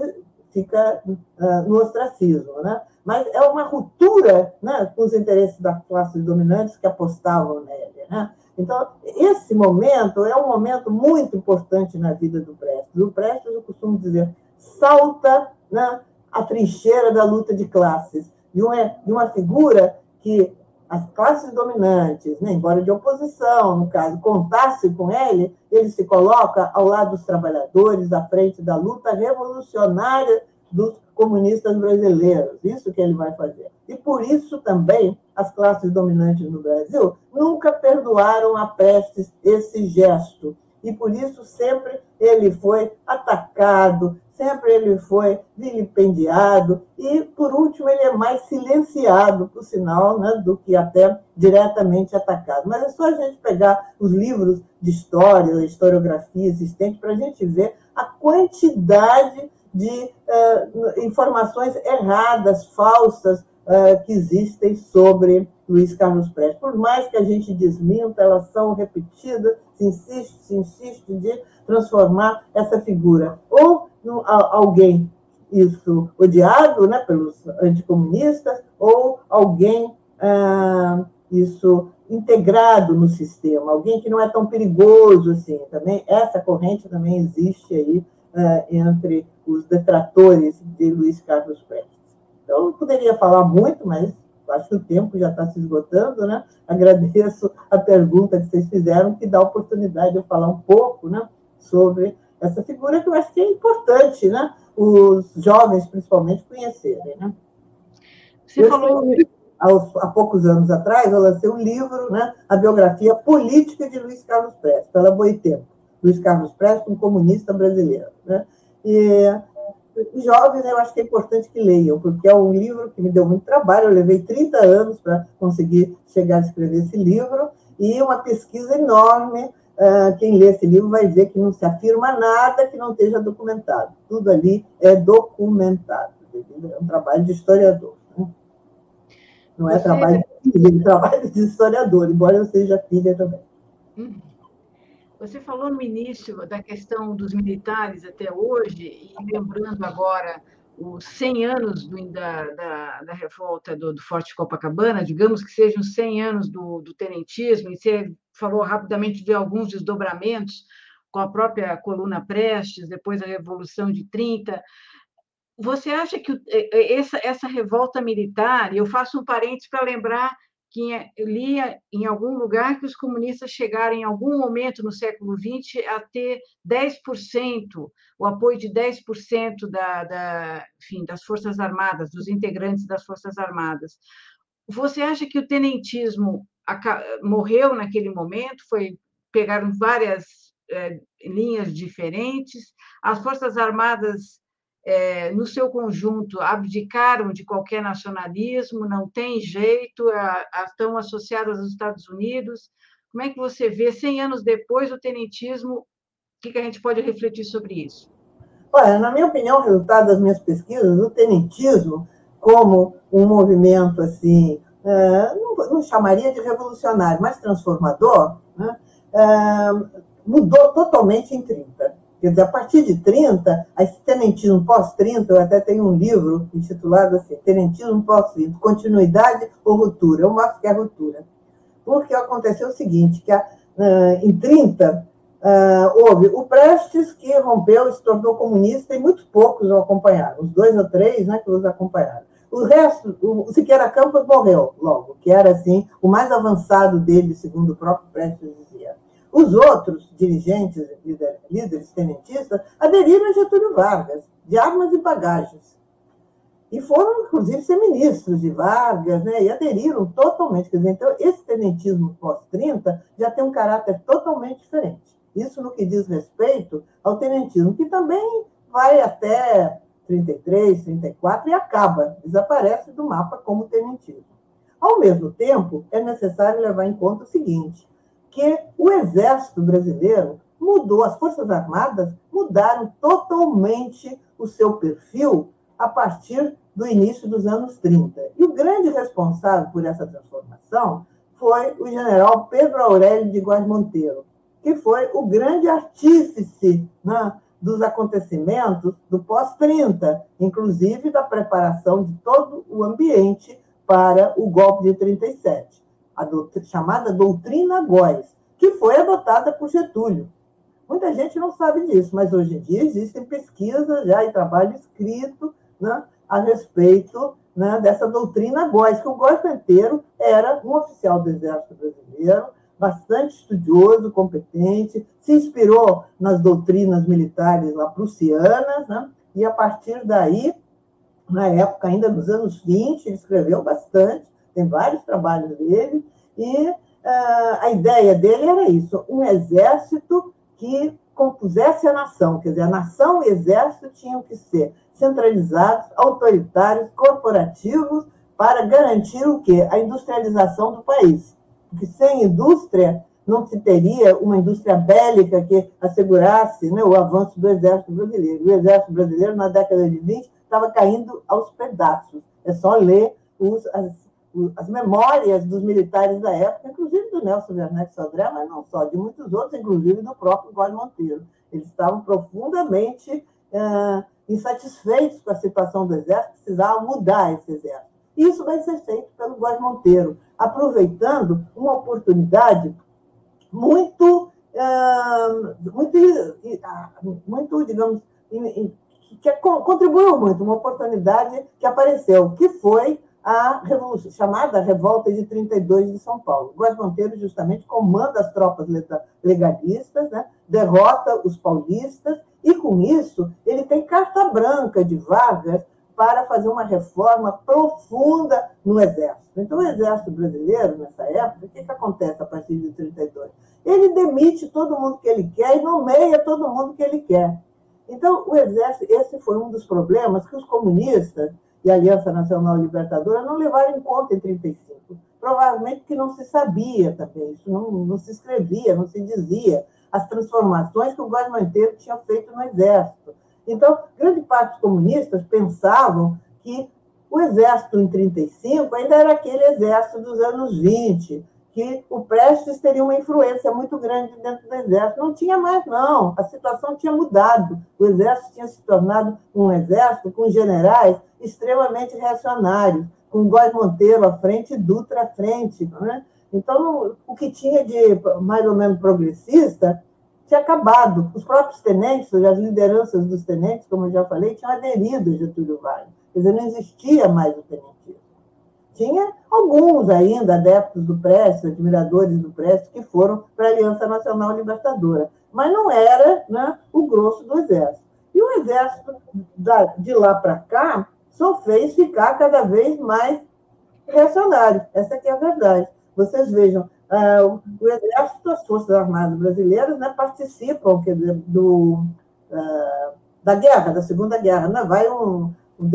fica uh, no ostracismo. Né? Mas é uma ruptura né, com os interesses das classes dominantes que apostavam nele. Né? Então, esse momento é um momento muito importante na vida do Prestes. O Prestes, eu costumo dizer, salta né, a trincheira da luta de classes, de uma, de uma figura que as classes dominantes, né, embora de oposição, no caso, contasse com ele, ele se coloca ao lado dos trabalhadores, à frente da luta revolucionária dos comunistas brasileiros. Isso que ele vai fazer. E por isso também as classes dominantes no Brasil nunca perdoaram a Prestes esse gesto. E por isso sempre ele foi atacado, sempre ele foi vilipendiado e, por último, ele é mais silenciado, por sinal, né, do que até diretamente atacado. Mas é só a gente pegar os livros de história, historiografia existente, para a gente ver a quantidade de uh, informações erradas, falsas, uh, que existem sobre Luiz Carlos Prestes. Por mais que a gente desminta, elas são repetidas, se insiste, se insiste de transformar essa figura ou alguém isso odiado né, pelos anticomunistas ou alguém ah, isso integrado no sistema, alguém que não é tão perigoso assim. Também essa corrente também existe aí ah, entre os detratores de Luiz Carlos Prestes. Então, eu poderia falar muito, mas acho que o tempo já está se esgotando, né? Agradeço a pergunta que vocês fizeram, que dá a oportunidade de eu falar um pouco, né, sobre essa figura que eu acho que é importante, né? Os jovens, principalmente, conhecerem, né? Você eu falou... há poucos anos atrás, eu lancei um livro, né? A biografia política de Luiz Carlos Prestes, pela Boitempo. Luiz Carlos Prestes, um comunista brasileiro, né? E os jovens, eu acho que é importante que leiam, porque é um livro que me deu muito trabalho, eu levei 30 anos para conseguir chegar a escrever esse livro, e uma pesquisa enorme ah, quem lê esse livro vai ver que não se afirma nada que não esteja documentado. Tudo ali é documentado. É um trabalho de historiador. Né? Não é Você... trabalho de filha, é trabalho de historiador, embora eu seja filha também. Uhum. Você falou no início da questão dos militares até hoje, e lembrando agora os 100 anos do, da, da, da, revolta do, do, Forte Copacabana, digamos que sejam 100 anos do, do tenentismo, e você falou rapidamente de alguns desdobramentos, com a própria coluna Prestes, depois a Revolução de 30. Você acha que essa, essa revolta militar, e eu faço um parênteses para lembrar que lia em algum lugar que os comunistas chegaram em algum momento no século XX a ter 10%, o apoio de 10% da, da, enfim, das Forças Armadas, dos integrantes das Forças Armadas. Você acha que o tenentismo morreu naquele momento? Foi pegaram várias é, linhas diferentes. As Forças Armadas é, no seu conjunto, abdicaram de qualquer nacionalismo, não tem jeito, a, a, estão associadas aos Estados Unidos. Como é que você vê, 100 anos depois, o tenentismo? O que, que a gente pode refletir sobre isso? Olha, na minha opinião, resultado das minhas pesquisas, o tenentismo, como um movimento assim, é, não, não, chamaria de revolucionário, mas transformador, né, é, mudou totalmente em 30. Quer dizer, a partir de 30, esse tenentismo pós-30, eu até tenho um livro intitulado assim, Tenentismo pós-30, continuidade ou ruptura? Eu mostro que é ruptura. Porque aconteceu o seguinte, que a, uh, em 30, uh, houve o Prestes, que rompeu se tornou comunista, e muito poucos o acompanharam, os dois ou três né, que os acompanharam. O resto, o Siqueira Campos morreu logo, que era assim o mais avançado dele, segundo o próprio Prestes dizia. Os outros dirigentes, líderes tenentistas, aderiram a Getúlio Vargas, de armas e bagagens. E foram, inclusive, ser ministros de Vargas, né? e aderiram totalmente. Quer dizer, então, esse tenentismo pós-30 já tem um caráter totalmente diferente. Isso no que diz respeito ao tenentismo, que também vai até 33, 34 e acaba, desaparece do mapa como tenentismo. Ao mesmo tempo, é necessário levar em conta o seguinte: que o Exército Brasileiro mudou, as Forças Armadas mudaram totalmente o seu perfil a partir do início dos anos 30. E o grande responsável por essa transformação foi o general Pedro Aurélio de Góes Monteiro, que foi o grande artífice né, dos acontecimentos do pós-30, inclusive da preparação de todo o ambiente para o golpe de 37 a doutrina, chamada doutrina Góes, que foi adotada por Getúlio. Muita gente não sabe disso, mas hoje em dia existem pesquisas já e trabalho escrito né, a respeito né, dessa doutrina Góes, que o Góes inteiro era um oficial do Exército Brasileiro, bastante estudioso, competente, se inspirou nas doutrinas militares lá prussianas, né, e a partir daí, na época ainda dos anos 20, ele escreveu bastante, tem vários trabalhos dele, e uh, a ideia dele era isso: um exército que compusesse a nação, quer dizer, a nação e o exército tinham que ser centralizados, autoritários, corporativos, para garantir o quê? A industrialização do país. Porque sem indústria não se teria uma indústria bélica que assegurasse né, o avanço do exército brasileiro. O exército brasileiro, na década de 20, estava caindo aos pedaços. É só ler os, as as memórias dos militares da época, inclusive do Nelson Werneck Sodré, mas não só, de muitos outros, inclusive do próprio Góes Monteiro. Eles estavam profundamente é, insatisfeitos com a situação do Exército, precisavam mudar esse Exército. Isso vai ser feito pelo Góes Monteiro, aproveitando uma oportunidade muito, é, muito, muito digamos, que contribuiu muito, uma oportunidade que apareceu, que foi a revolução, chamada Revolta de 32 de São Paulo. Góes Monteiro justamente comanda as tropas legalistas, né? derrota os paulistas, e com isso ele tem carta branca de Vargas para fazer uma reforma profunda no Exército. Então, o Exército brasileiro, nessa época, o que, que acontece a partir de 32? Ele demite todo mundo que ele quer e nomeia todo mundo que ele quer. Então, o Exército, esse foi um dos problemas que os comunistas e Aliança Nacional Libertadora não levaram em conta em 35. Provavelmente que não se sabia também, isso não, não se escrevia, não se dizia as transformações que o governo inteiro tinha feito no Exército. Então, grande parte dos comunistas pensavam que o Exército em 35 ainda era aquele Exército dos anos 20, que o Prestes teria uma influência muito grande dentro do Exército. Não tinha mais, não. A situação tinha mudado. O Exército tinha se tornado um exército com generais extremamente reacionários, com Góis Monteiro à frente e Dutra à frente. Né? Então, o que tinha de mais ou menos progressista tinha acabado. Os próprios tenentes, as lideranças dos tenentes, como eu já falei, tinham aderido a Getúlio Vargas. Quer dizer, não existia mais o tenentismo. Tinha alguns ainda adeptos do Prestes, admiradores do Prestes, que foram para a Aliança Nacional Libertadora, mas não era né, o grosso do Exército. E o Exército, de lá para cá, só fez ficar cada vez mais reacionário. Essa é a verdade. Vocês vejam, uh, o Exército, as Forças Armadas Brasileiras né, participam dizer, do, uh, da guerra, da Segunda Guerra. Né? Vai um, um,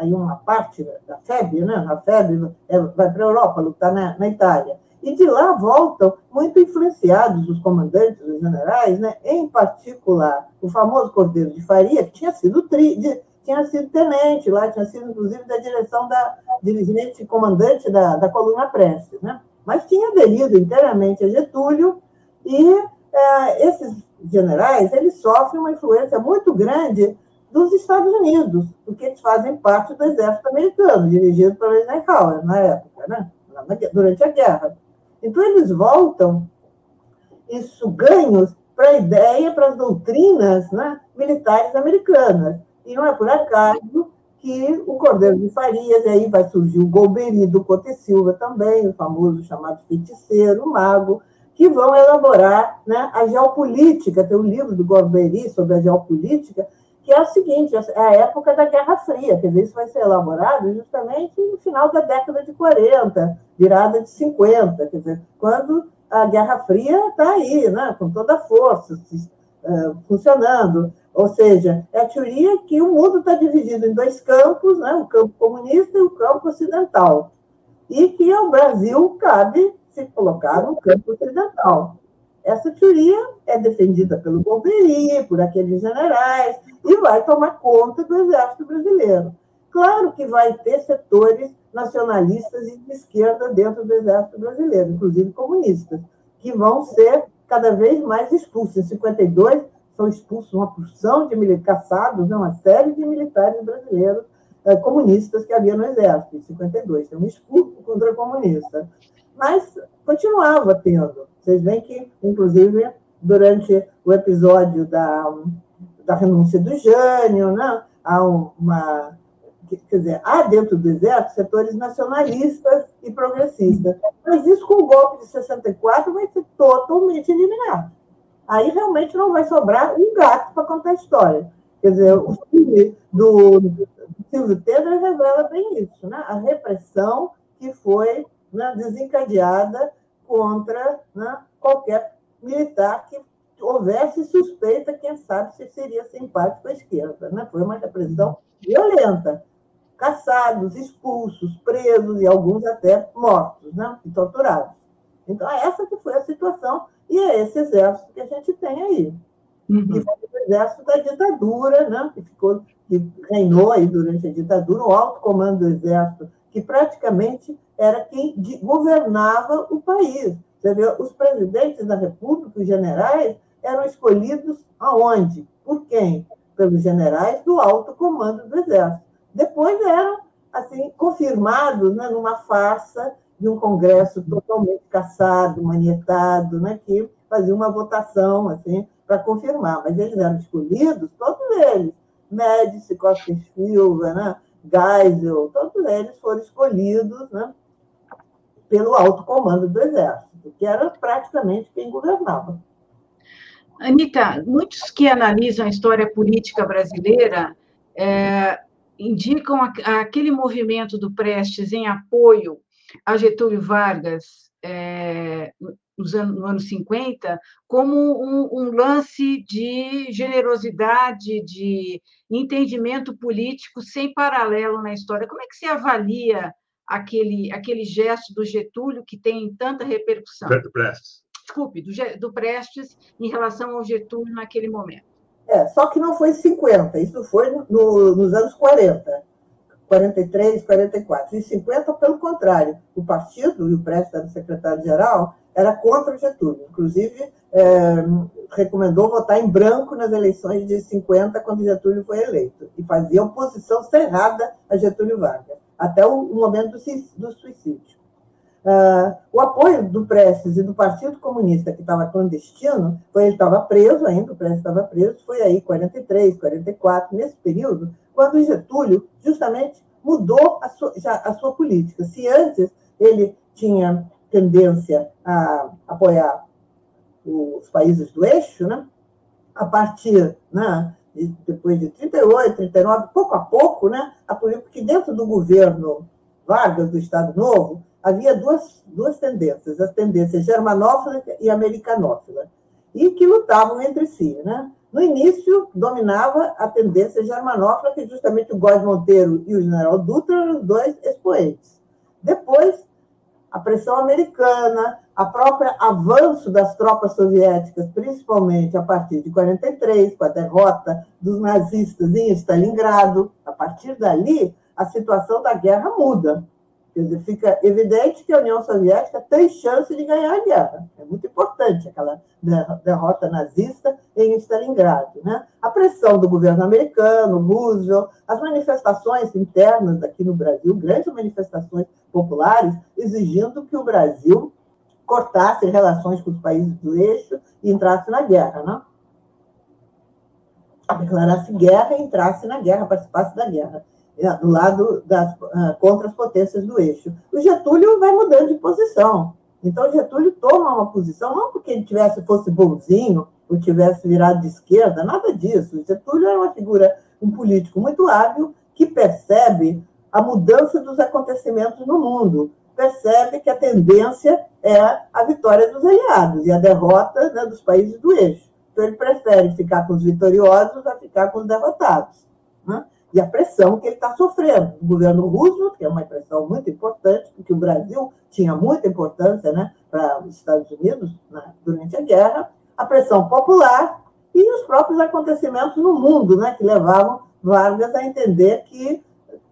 aí uma parte da FEB, né? a FEB é, vai para a Europa lutar na, na Itália. E de lá voltam muito influenciados os comandantes, os generais, né? em particular o famoso Cordeiro de Faria, que tinha sido tri, de, tinha sido tenente lá, tinha sido, inclusive, da direção da dirigente comandante da, da coluna Prestes. Né? mas tinha aderido inteiramente a Getúlio, e é, esses generais eles sofrem uma influência muito grande dos Estados Unidos, porque eles fazem parte do exército americano, dirigido pelo Eisenhower na época, né? durante a guerra. Então, eles voltam, isso ganhos para a ideia, para as doutrinas né, militares americanas. E não é por acaso que o Cordeiro de Farias, e aí vai surgir o Golbery do Cote Silva também, o famoso chamado feiticeiro, o mago, que vão elaborar né, a geopolítica. Tem um livro do Golbery sobre a geopolítica, que é o seguinte, é a época da Guerra Fria, quer dizer, isso vai ser elaborado justamente no final da década de 40, virada de 50, quer dizer, quando a Guerra Fria está aí, né, com toda a força, uh, funcionando. Ou seja, é a teoria que o mundo está dividido em dois campos, né? o campo comunista e o campo ocidental. E que ao Brasil cabe se colocar no campo ocidental. Essa teoria é defendida pelo Golbery, por aqueles generais, e vai tomar conta do exército brasileiro. Claro que vai ter setores nacionalistas e de esquerda dentro do exército brasileiro, inclusive comunistas, que vão ser cada vez mais expulsos. Em 52, são expulsos uma porção de militares, caçados, né, uma série de militares brasileiros eh, comunistas que havia no Exército, em 52. Tem um expulso contra comunista. Mas continuava tendo. Vocês veem que, inclusive, durante o episódio da, da renúncia do Jânio, né, há uma. Quer dizer, há dentro do Exército setores nacionalistas e progressistas. Mas isso, com o golpe de 64, vai ser totalmente eliminado aí realmente não vai sobrar um gato para contar a história. Quer dizer, o filme do, do Silvio Pedro revela bem isso, né? a repressão que foi né, desencadeada contra né, qualquer militar que houvesse suspeita, quem sabe, se seria simpático à esquerda. Né? Foi uma repressão violenta. Caçados, expulsos, presos e alguns até mortos né? e torturados. Então, essa que foi a situação e é esse exército que a gente tem aí. Uhum. E foi o exército da ditadura, né? que, ficou, que reinou aí durante a ditadura, o alto comando do exército, que praticamente era quem governava o país. Você vê, os presidentes da República, os generais, eram escolhidos aonde? Por quem? Pelos generais do alto comando do exército. Depois eram assim confirmados né, numa farsa de um Congresso totalmente caçado, manietado, né, que fazia uma votação assim, para confirmar. Mas eles eram escolhidos, todos eles, Médici, Costa e Silva, né, Geisel, todos eles foram escolhidos né, pelo alto comando do Exército, que era praticamente quem governava. Anitta, muitos que analisam a história política brasileira é, indicam aquele movimento do Prestes em apoio a Getúlio Vargas é, nos anos, no ano 50 como um, um, lance de generosidade, de entendimento político sem paralelo na história. Como é que se avalia aquele, aquele gesto do Getúlio que tem tanta repercussão? Do Prestes. Desculpe, do, do Prestes em relação ao Getúlio naquele momento. É, só que não foi 50, isso foi no, nos anos 40 43, 44. Em 50, pelo contrário, o partido, e o Prestes era secretário-geral, era contra Getúlio. Inclusive, é, recomendou votar em branco nas eleições de 50, quando Getúlio foi eleito, e fazia oposição cerrada a Getúlio Vargas, até o, momento do, suicídio. Uh, o apoio do Prestes e do Partido Comunista, que estava clandestino, foi, ele estava preso ainda, o Prestes estava preso, foi aí 43, 44, nesse período, quando Getúlio justamente mudou a sua, já, a sua política. Se antes ele tinha tendência a apoiar os países do eixo, né? a partir, né, de, depois de 38, 39, pouco a pouco, né, a política, porque dentro do governo Vargas, do Estado Novo, havia duas, duas tendências, as tendências germanófila e americanófila, e que lutavam entre si. Né? No início, dominava a tendência germanófila, que justamente o Góes Monteiro e o general Dutra eram os dois expoentes. Depois, a pressão americana, a própria avanço das tropas soviéticas, principalmente a partir de 43, com a derrota dos nazistas em Stalingrado, a partir dali, a situação da guerra muda. Quer dizer, fica evidente que a União Soviética tem chance de ganhar a guerra. É muito importante aquela derrota nazista em Stalingrado. Né? A pressão do governo americano, Roosevelt, as manifestações internas aqui no Brasil, grandes manifestações populares, exigindo que o Brasil cortasse relações com os países do eixo e entrasse na guerra. Né? Declarasse guerra e entrasse na guerra, participasse da guerra. É, do lado das, uh, contra as potências do eixo. O Getúlio vai mudando de posição. Então, o Getúlio toma uma posição, não porque ele tivesse, fosse bonzinho, ou tivesse virado de esquerda, nada disso. Getúlio é uma figura, um político muito hábil, que percebe a mudança dos acontecimentos no mundo, percebe que a tendência é a vitória dos aliados e a derrota né, dos países do eixo. Então, ele prefere ficar com os vitoriosos a ficar com os derrotados. Né? e a pressão que ele está sofrendo. O governo Roosevelt, que é uma pressão muito importante, porque o Brasil tinha muita importância né, para os Estados Unidos né, durante a guerra, a pressão popular e os próprios acontecimentos no mundo, né, que levavam Vargas a entender que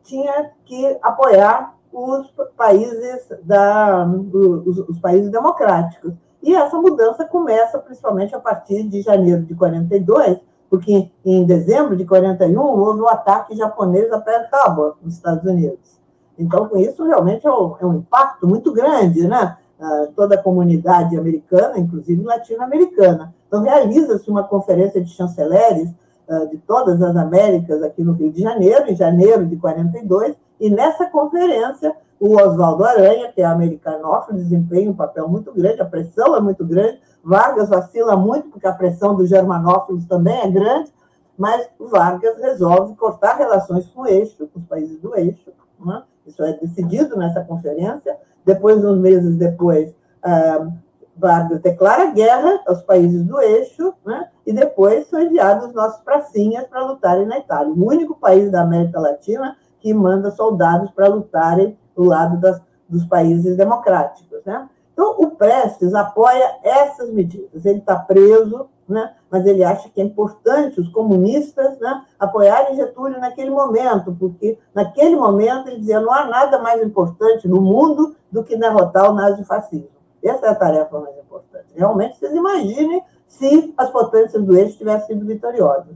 tinha que apoiar os países da os, os países democráticos. E essa mudança começa principalmente a partir de janeiro de 42, porque em dezembro de 41 houve o um ataque japonês a Pearl Harbor, nos Estados Unidos. Então, com isso, realmente é um, é um impacto muito grande, né? Uh, toda a comunidade americana, inclusive latino-americana. Então, realiza-se uma conferência de chanceleres uh, de todas as Américas aqui no Rio de Janeiro, em janeiro de 42, e nessa conferência, o Oswaldo Aranha, que é americanófilo, desempenha um papel muito grande, a pressão é muito grande, Vargas vacila muito, porque a pressão dos germanófilos também é grande, mas Vargas resolve cortar relações com o eixo, com os países do eixo. Né? Isso é decidido nessa conferência. Depois, uns meses depois, ah, Vargas declara guerra aos países do eixo, né? e depois são enviados nossos pracinhas para lutarem na Itália. O único país da América Latina que manda soldados para lutarem do lado das, dos países democráticos. Né? Então, o Prestes apoia essas medidas. Ele está preso, né? mas ele acha que é importante os comunistas né, apoiarem Getúlio naquele momento, porque naquele momento ele dizia não há nada mais importante no mundo do que derrotar o nazifascismo. Essa é a tarefa mais importante. Realmente, vocês imaginem se as potências do eixo tivessem sido vitoriosas.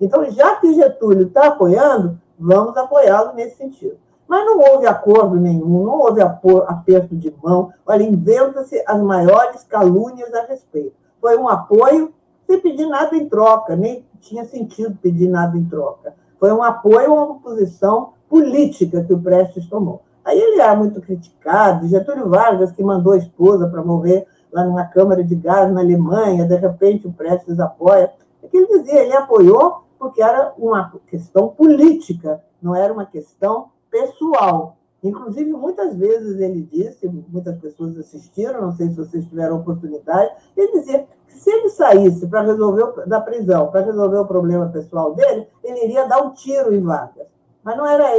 Então, já que Getúlio está apoiando, vamos apoiá-lo nesse sentido. Mas não houve acordo nenhum, não houve aperto de mão. Olha, inventa-se as maiores calúnias a respeito. Foi um apoio sem pedir nada em troca, nem tinha sentido pedir nada em troca. Foi um apoio a uma posição política que o Prestes tomou. Aí ele era muito criticado, Getúlio Vargas, que mandou a esposa para morrer lá numa câmara de gás na Alemanha, de repente o Prestes apoia. É que ele dizia, ele apoiou porque era uma questão política, não era uma questão pessoal. Inclusive, muitas vezes ele disse, muitas pessoas assistiram, não sei se vocês tiveram oportunidade, ele dizia que se ele saísse para resolver da prisão, para resolver o problema pessoal dele, ele iria dar um tiro em Vargas. Mas não era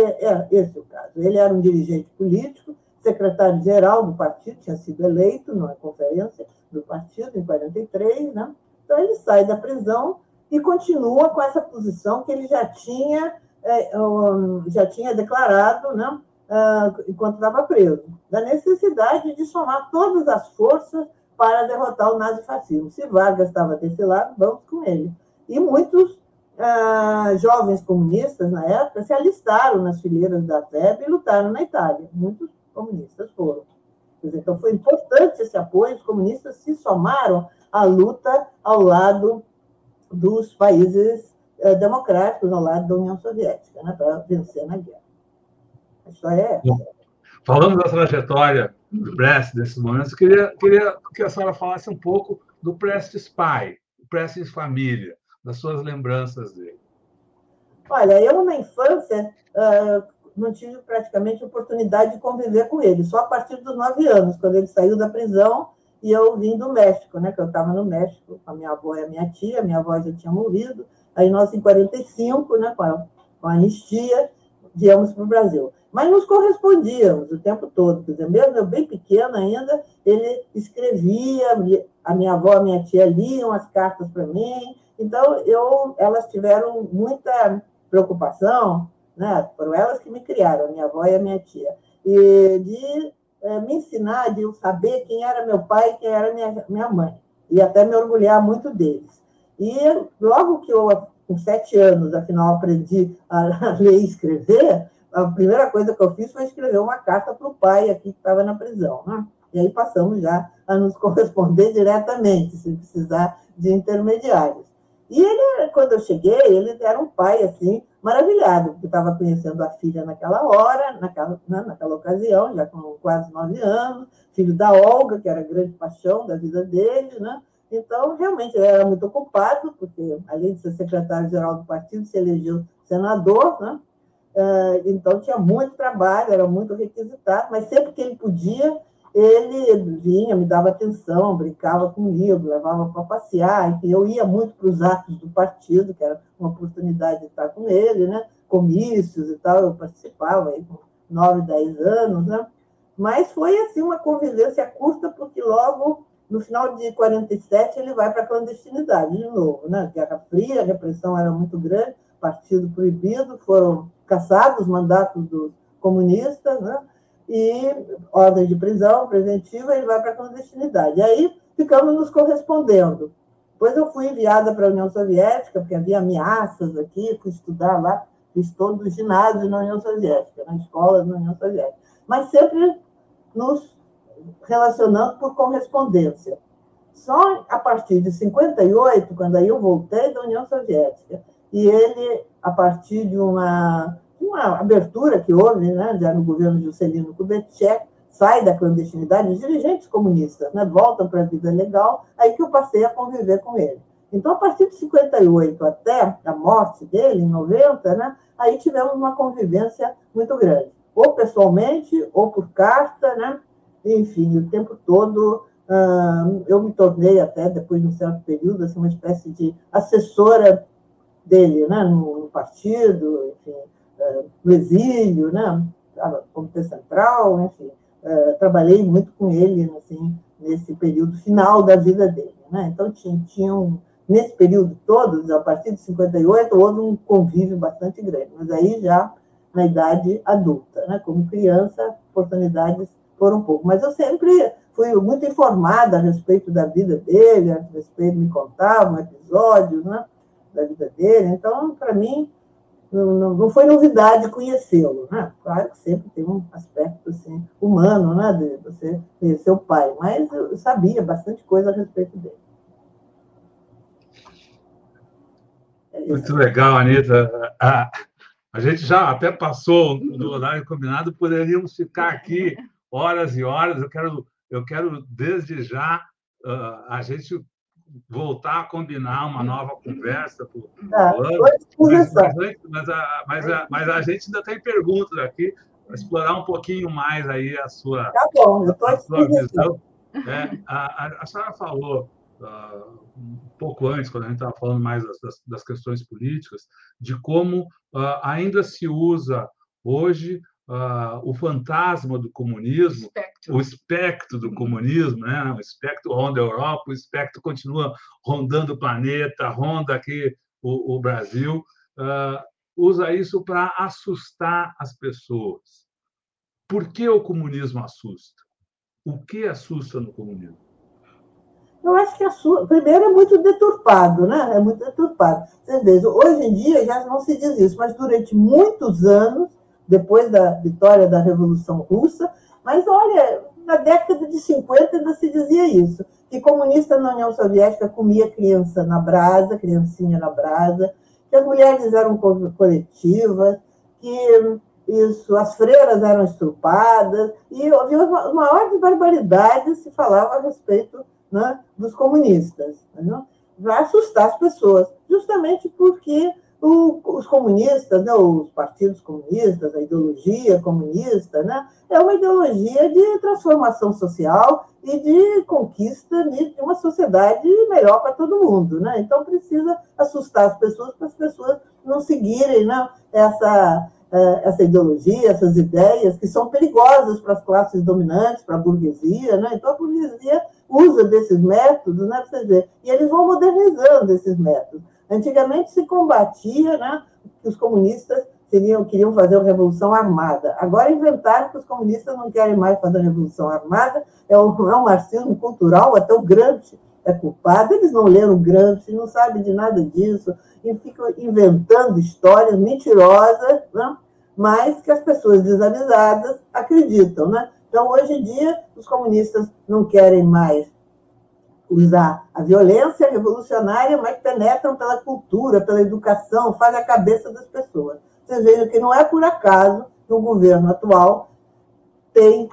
esse o caso. Ele era um dirigente político, secretário-geral do partido, tinha sido eleito numa conferência do partido em 43, né? Então ele sai da prisão e continua com essa posição que ele já tinha é, já tinha declarado, né, enquanto estava preso, da necessidade de somar todas as forças para derrotar o nazifascismo. Se Vargas estava desse lado, vamos com ele. E muitos ah, jovens comunistas, na época, se alistaram nas fileiras da FEB e lutaram na Itália. Muitos comunistas foram. Então, foi importante esse apoio, os comunistas se somaram à luta ao lado dos países eh, democráticos, ao lado da União Soviética, né, para vencer na guerra. A história é essa. Falando da trajetória do Prestes nesses momentos, eu queria, queria que a senhora falasse um pouco do Prestes pai, o Prestes família, das suas lembranças dele. Olha, eu na infância uh, não tive praticamente oportunidade de conviver com ele, só a partir dos nove anos, quando ele saiu da prisão e eu vim do México, né? Que eu estava no México com a minha avó e a minha tia, minha avó já tinha morrido. Aí nós, em 45, né, com a, com a anistia, viemos para o Brasil. Mas nos correspondíamos o tempo todo. Quer dizer, mesmo eu bem pequena ainda, ele escrevia, a minha avó e a minha tia liam as cartas para mim. Então, eu, elas tiveram muita preocupação, né? foram elas que me criaram, a minha avó e a minha tia, e de é, me ensinar, de eu saber quem era meu pai e quem era minha, minha mãe, e até me orgulhar muito deles. E logo que eu com sete anos, afinal, aprendi a ler e escrever, a primeira coisa que eu fiz foi escrever uma carta para o pai aqui que estava na prisão. Né? E aí passamos já a nos corresponder diretamente, sem precisar de intermediários. E ele, quando eu cheguei, ele era um pai, assim, maravilhado, porque estava conhecendo a filha naquela hora, naquela, né, naquela ocasião, já com quase nove anos, filho da Olga, que era a grande paixão da vida dele, né? Então, realmente, ele era muito ocupado, porque, além de ser secretário-geral do partido, se elegeu senador, né? Eh, então, tinha muito trabalho, era muito requisitado, mas sempre que ele podia, ele vinha, me dava atenção, brincava comigo, levava para passear, enfim, eu ia muito para os atos do partido, que era uma oportunidade de estar com ele, né? comícios e tal, eu participava aí com nove, dez anos, né? mas foi assim uma convivência curta, porque logo no final de 47, ele vai para a clandestinidade de novo, né? Guerra Fria, a repressão era muito grande, partido proibido, foram caçados os mandatos dos comunistas, né? E ordem de prisão preventiva, ele vai para a clandestinidade. Aí ficamos nos correspondendo. Depois eu fui enviada para a União Soviética, porque havia ameaças aqui, fui estudar lá, fiz todo o ginásio na União Soviética, na escola da União Soviética. Mas sempre nos relacionando por correspondência. Só a partir de 58, quando aí eu voltei da União Soviética, e ele, a partir de uma, uma abertura que houve, né, já no governo Juscelino Kubitschek, sai da clandestinidade, os dirigentes comunistas né, voltam para a vida legal, aí que eu passei a conviver com ele. Então, a partir de 58 até a morte dele, em 90, né, aí tivemos uma convivência muito grande, ou pessoalmente, ou por carta, né, enfim, o tempo todo uh, eu me tornei até, depois de um certo período, assim, uma espécie de assessora dele, né, no, no partido, enfim, no exílio, né, Comitê Central, enfim, uh, trabalhei muito com ele, assim, nesse período final da vida dele, né, então tinha, tinha um, nesse período todo, a partir de 58, houve um convívio bastante grande, mas aí já na idade adulta, né, como criança, oportunidades foram um pouco. Mas eu sempre fui muito informada a respeito da vida dele, a respeito, me contavam episódios né, da vida dele. Então, para mim, não, não, foi novidade conhecê-lo. Né? Claro que sempre tem um aspecto assim, humano, né, de você conhecer o pai, mas eu sabia bastante coisa a respeito dele. É muito legal, Anitta. A, gente já até passou do horário combinado, poderíamos ficar aqui horas e horas. Eu quero, eu quero desde já uh, a gente voltar a combinar uma nova conversa para o tá, ano. Mas, mas, a, mas, a, mas a gente ainda tem perguntas aqui para explorar um pouquinho mais aí a sua, tá bom, a sua visão. É, a, a, a senhora falou uh, um pouco antes, quando a gente estava falando mais das, das, questões políticas, de como uh, ainda se usa hoje uh, o fantasma do comunismo, espectro. o espectro do comunismo, né? o espectro ronda a Europa, o espectro continua rondando o planeta, ronda aqui o, o Brasil. Uh, usa isso para assustar as pessoas. Por que o comunismo assusta? O que assusta no comunismo? Eu acho que a sua, primeiro é muito deturpado, né? É muito deturpado. Hoje em dia já não se diz isso, mas durante muitos anos, depois da vitória da Revolução Russa, mas olha, na década de 50 ainda se dizia isso, que comunista na União Soviética comia criança na brasa, criancinha na brasa, que as mulheres eram coletivas, que isso, as freiras eram estrupadas, e havia as maiores barbaridades se falava a respeito né, dos comunistas, né, para assustar as pessoas, justamente porque o, os comunistas, né, os partidos comunistas, a ideologia comunista, né, é uma ideologia de transformação social e de conquista de uma sociedade melhor para todo mundo. Né? Então, precisa assustar as pessoas para as pessoas não seguirem né, essa, é, essa ideologia, essas ideias que são perigosas para as classes dominantes, para a burguesia. Né? Então, a burguesia usa desses métodos, né, ver, e eles vão modernizando esses métodos. Antigamente se combatia né, que os comunistas queriam fazer uma revolução armada. Agora inventaram que os comunistas não querem mais fazer a revolução armada, é um, é um marxismo cultural, até o Gramsci é culpado. Eles não leram Gramsci, não sabem de nada disso, e ficam inventando histórias mentirosas, né? mas que as pessoas desavisadas acreditam. Né? Então, hoje em dia, os comunistas não querem mais usar a violência revolucionária, mas penetram pela cultura, pela educação, fazem a cabeça das pessoas. Vocês vejam que não é por acaso que o governo atual tem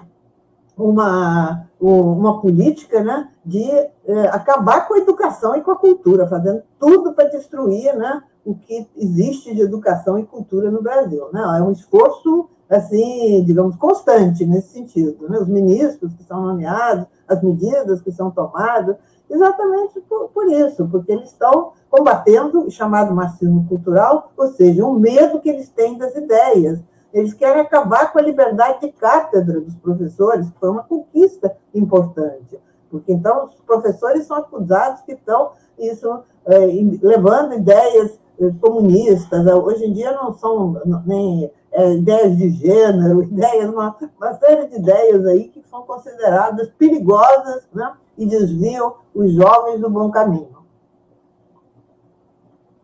uma, uma política né, de é, acabar com a educação e com a cultura, fazendo tudo para destruir né, o que existe de educação e cultura no Brasil. Né? É um esforço assim, digamos, constante nesse sentido. Né? Os ministros que são nomeados, as medidas que são tomadas, exatamente por, por isso, porque eles estão combatendo o chamado marxismo cultural, ou seja, o medo que eles têm das ideias. Eles querem acabar com a liberdade de cátedra dos professores, que foi uma conquista importante. Porque então os professores são acusados que estão isso, é, levando ideias comunistas. Hoje em dia não são nem é, ideias de gênero, ideias, uma, uma série de ideias aí que são consideradas perigosas né, e desviam os jovens do bom caminho.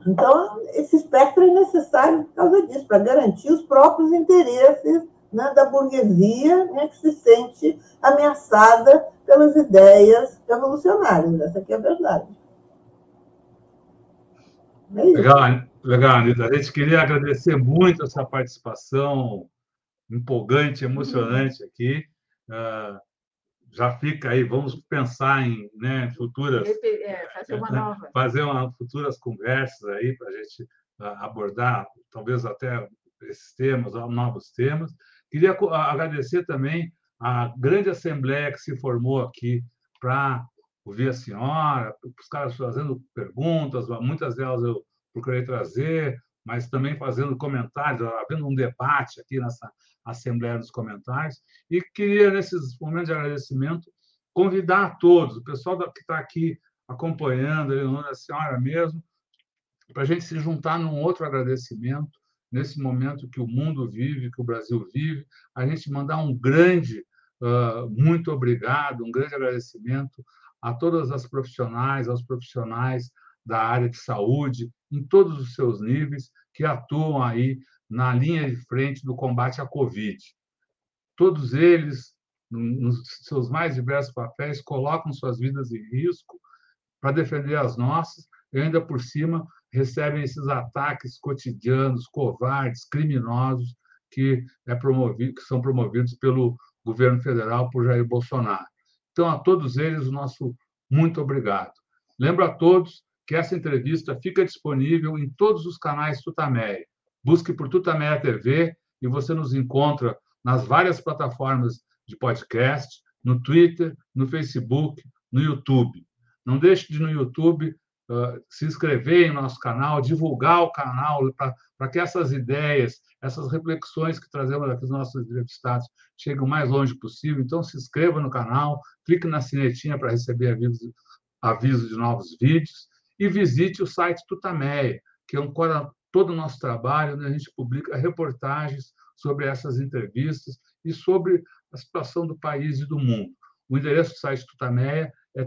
Então, esse espectro é necessário por causa disso, para garantir os próprios interesses né, da burguesia né, que se sente ameaçada pelas ideias revolucionárias. Essa aqui é a verdade. Legal, legal, Anitta. A gente queria agradecer muito essa participação empolgante, emocionante aqui. Uh, já fica aí, vamos pensar em né, futuras. É, fazer uma né, nova. Fazer uma, futuras conversas aí para a gente uh, abordar, talvez até esses temas, novos temas. Queria agradecer também a grande assembleia que se formou aqui para ouvir a senhora, os caras fazendo perguntas, muitas delas eu procurei trazer, mas também fazendo comentários, havendo um debate aqui nessa Assembleia dos Comentários. E queria, nesses momentos de agradecimento, convidar a todos, o pessoal que está aqui acompanhando, a senhora mesmo, para a gente se juntar num outro agradecimento, nesse momento que o mundo vive, que o Brasil vive, a gente mandar um grande uh, muito obrigado, um grande agradecimento a todas as profissionais, aos profissionais da área de saúde, em todos os seus níveis, que atuam aí na linha de frente do combate à Covid. Todos eles, nos seus mais diversos papéis, colocam suas vidas em risco para defender as nossas e, ainda por cima, recebem esses ataques cotidianos, covardes, criminosos, que, é promovido, que são promovidos pelo governo federal, por Jair Bolsonaro. Então, a todos eles, o nosso muito obrigado. Lembro a todos que essa entrevista fica disponível em todos os canais Tutameia. Busque por Tutameia TV e você nos encontra nas várias plataformas de podcast, no Twitter, no Facebook, no YouTube. Não deixe de no YouTube se inscrever em nosso canal, divulgar o canal para que essas ideias, essas reflexões que trazemos aqui dos nossos entrevistados cheguem o mais longe possível. Então, se inscreva no canal, clique na sinetinha para receber avisos, avisos de novos vídeos e visite o site Tutameia, que é um todo o nosso trabalho, né? a gente publica reportagens sobre essas entrevistas e sobre a situação do país e do mundo. O endereço do site Tutameia é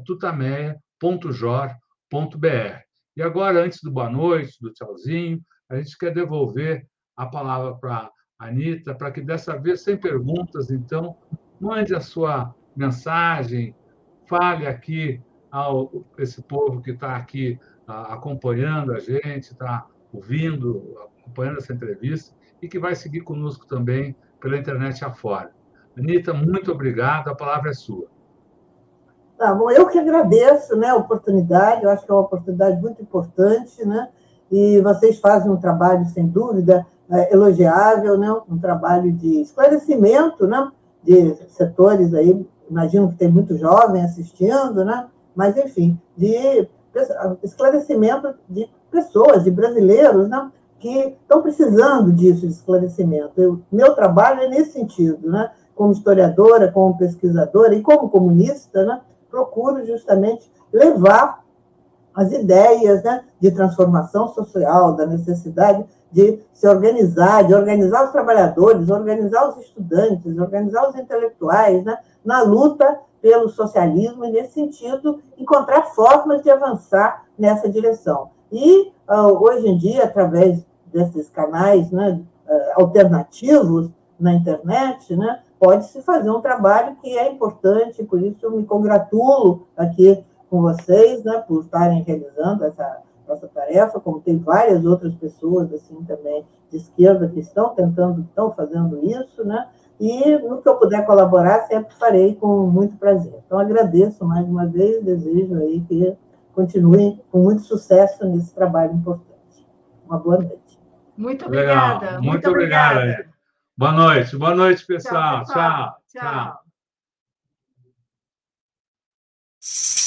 tutameia.jor.br. E agora, antes do boa noite, do tchauzinho, a gente quer devolver a palavra para a Anitta, para que dessa vez, sem perguntas, então, mande a sua mensagem, fale aqui ao esse povo que está aqui a, acompanhando a gente, está ouvindo, acompanhando essa entrevista e que vai seguir conosco também pela internet afora. Anitta, muito obrigado, a palavra é sua. Tá bom, eu que agradeço né, a oportunidade, eu acho que é uma oportunidade muito importante, né? E vocês fazem um trabalho, sem dúvida, é, elogiável, né? um trabalho de esclarecimento né? de setores aí, imagino que tem muito jovem assistindo, né? mas, enfim, de esclarecimento de pessoas, de brasileiros, né? que estão precisando disso, de esclarecimento. Eu, meu trabalho é nesse sentido, né? como historiadora, como pesquisadora e como comunista, né? Procuro justamente levar as ideias né? de transformação social, da necessidade de se organizar, de organizar os trabalhadores, organizar os estudantes, organizar os intelectuais né? na luta pelo socialismo e, nesse sentido, encontrar formas de avançar nessa direção. E, uh, hoje em dia, através desses canais né, uh, alternativos na internet, né, pode-se fazer um trabalho que é importante, por isso eu me congratulo aqui com vocês, né, por estarem realizando essa, essa tarefa, como tem várias outras pessoas assim também de esquerda que estão tentando, estão fazendo isso, né, e no que eu puder colaborar, sempre farei com muito prazer. Então, agradeço mais uma vez, desejo aí que continuem com muito sucesso nesse trabalho importante. Uma boa noite. Muito obrigada. Legal. Muito, muito obrigada. obrigada. Boa noite. Boa noite, pessoal. Tchau. Tchau. tchau. tchau.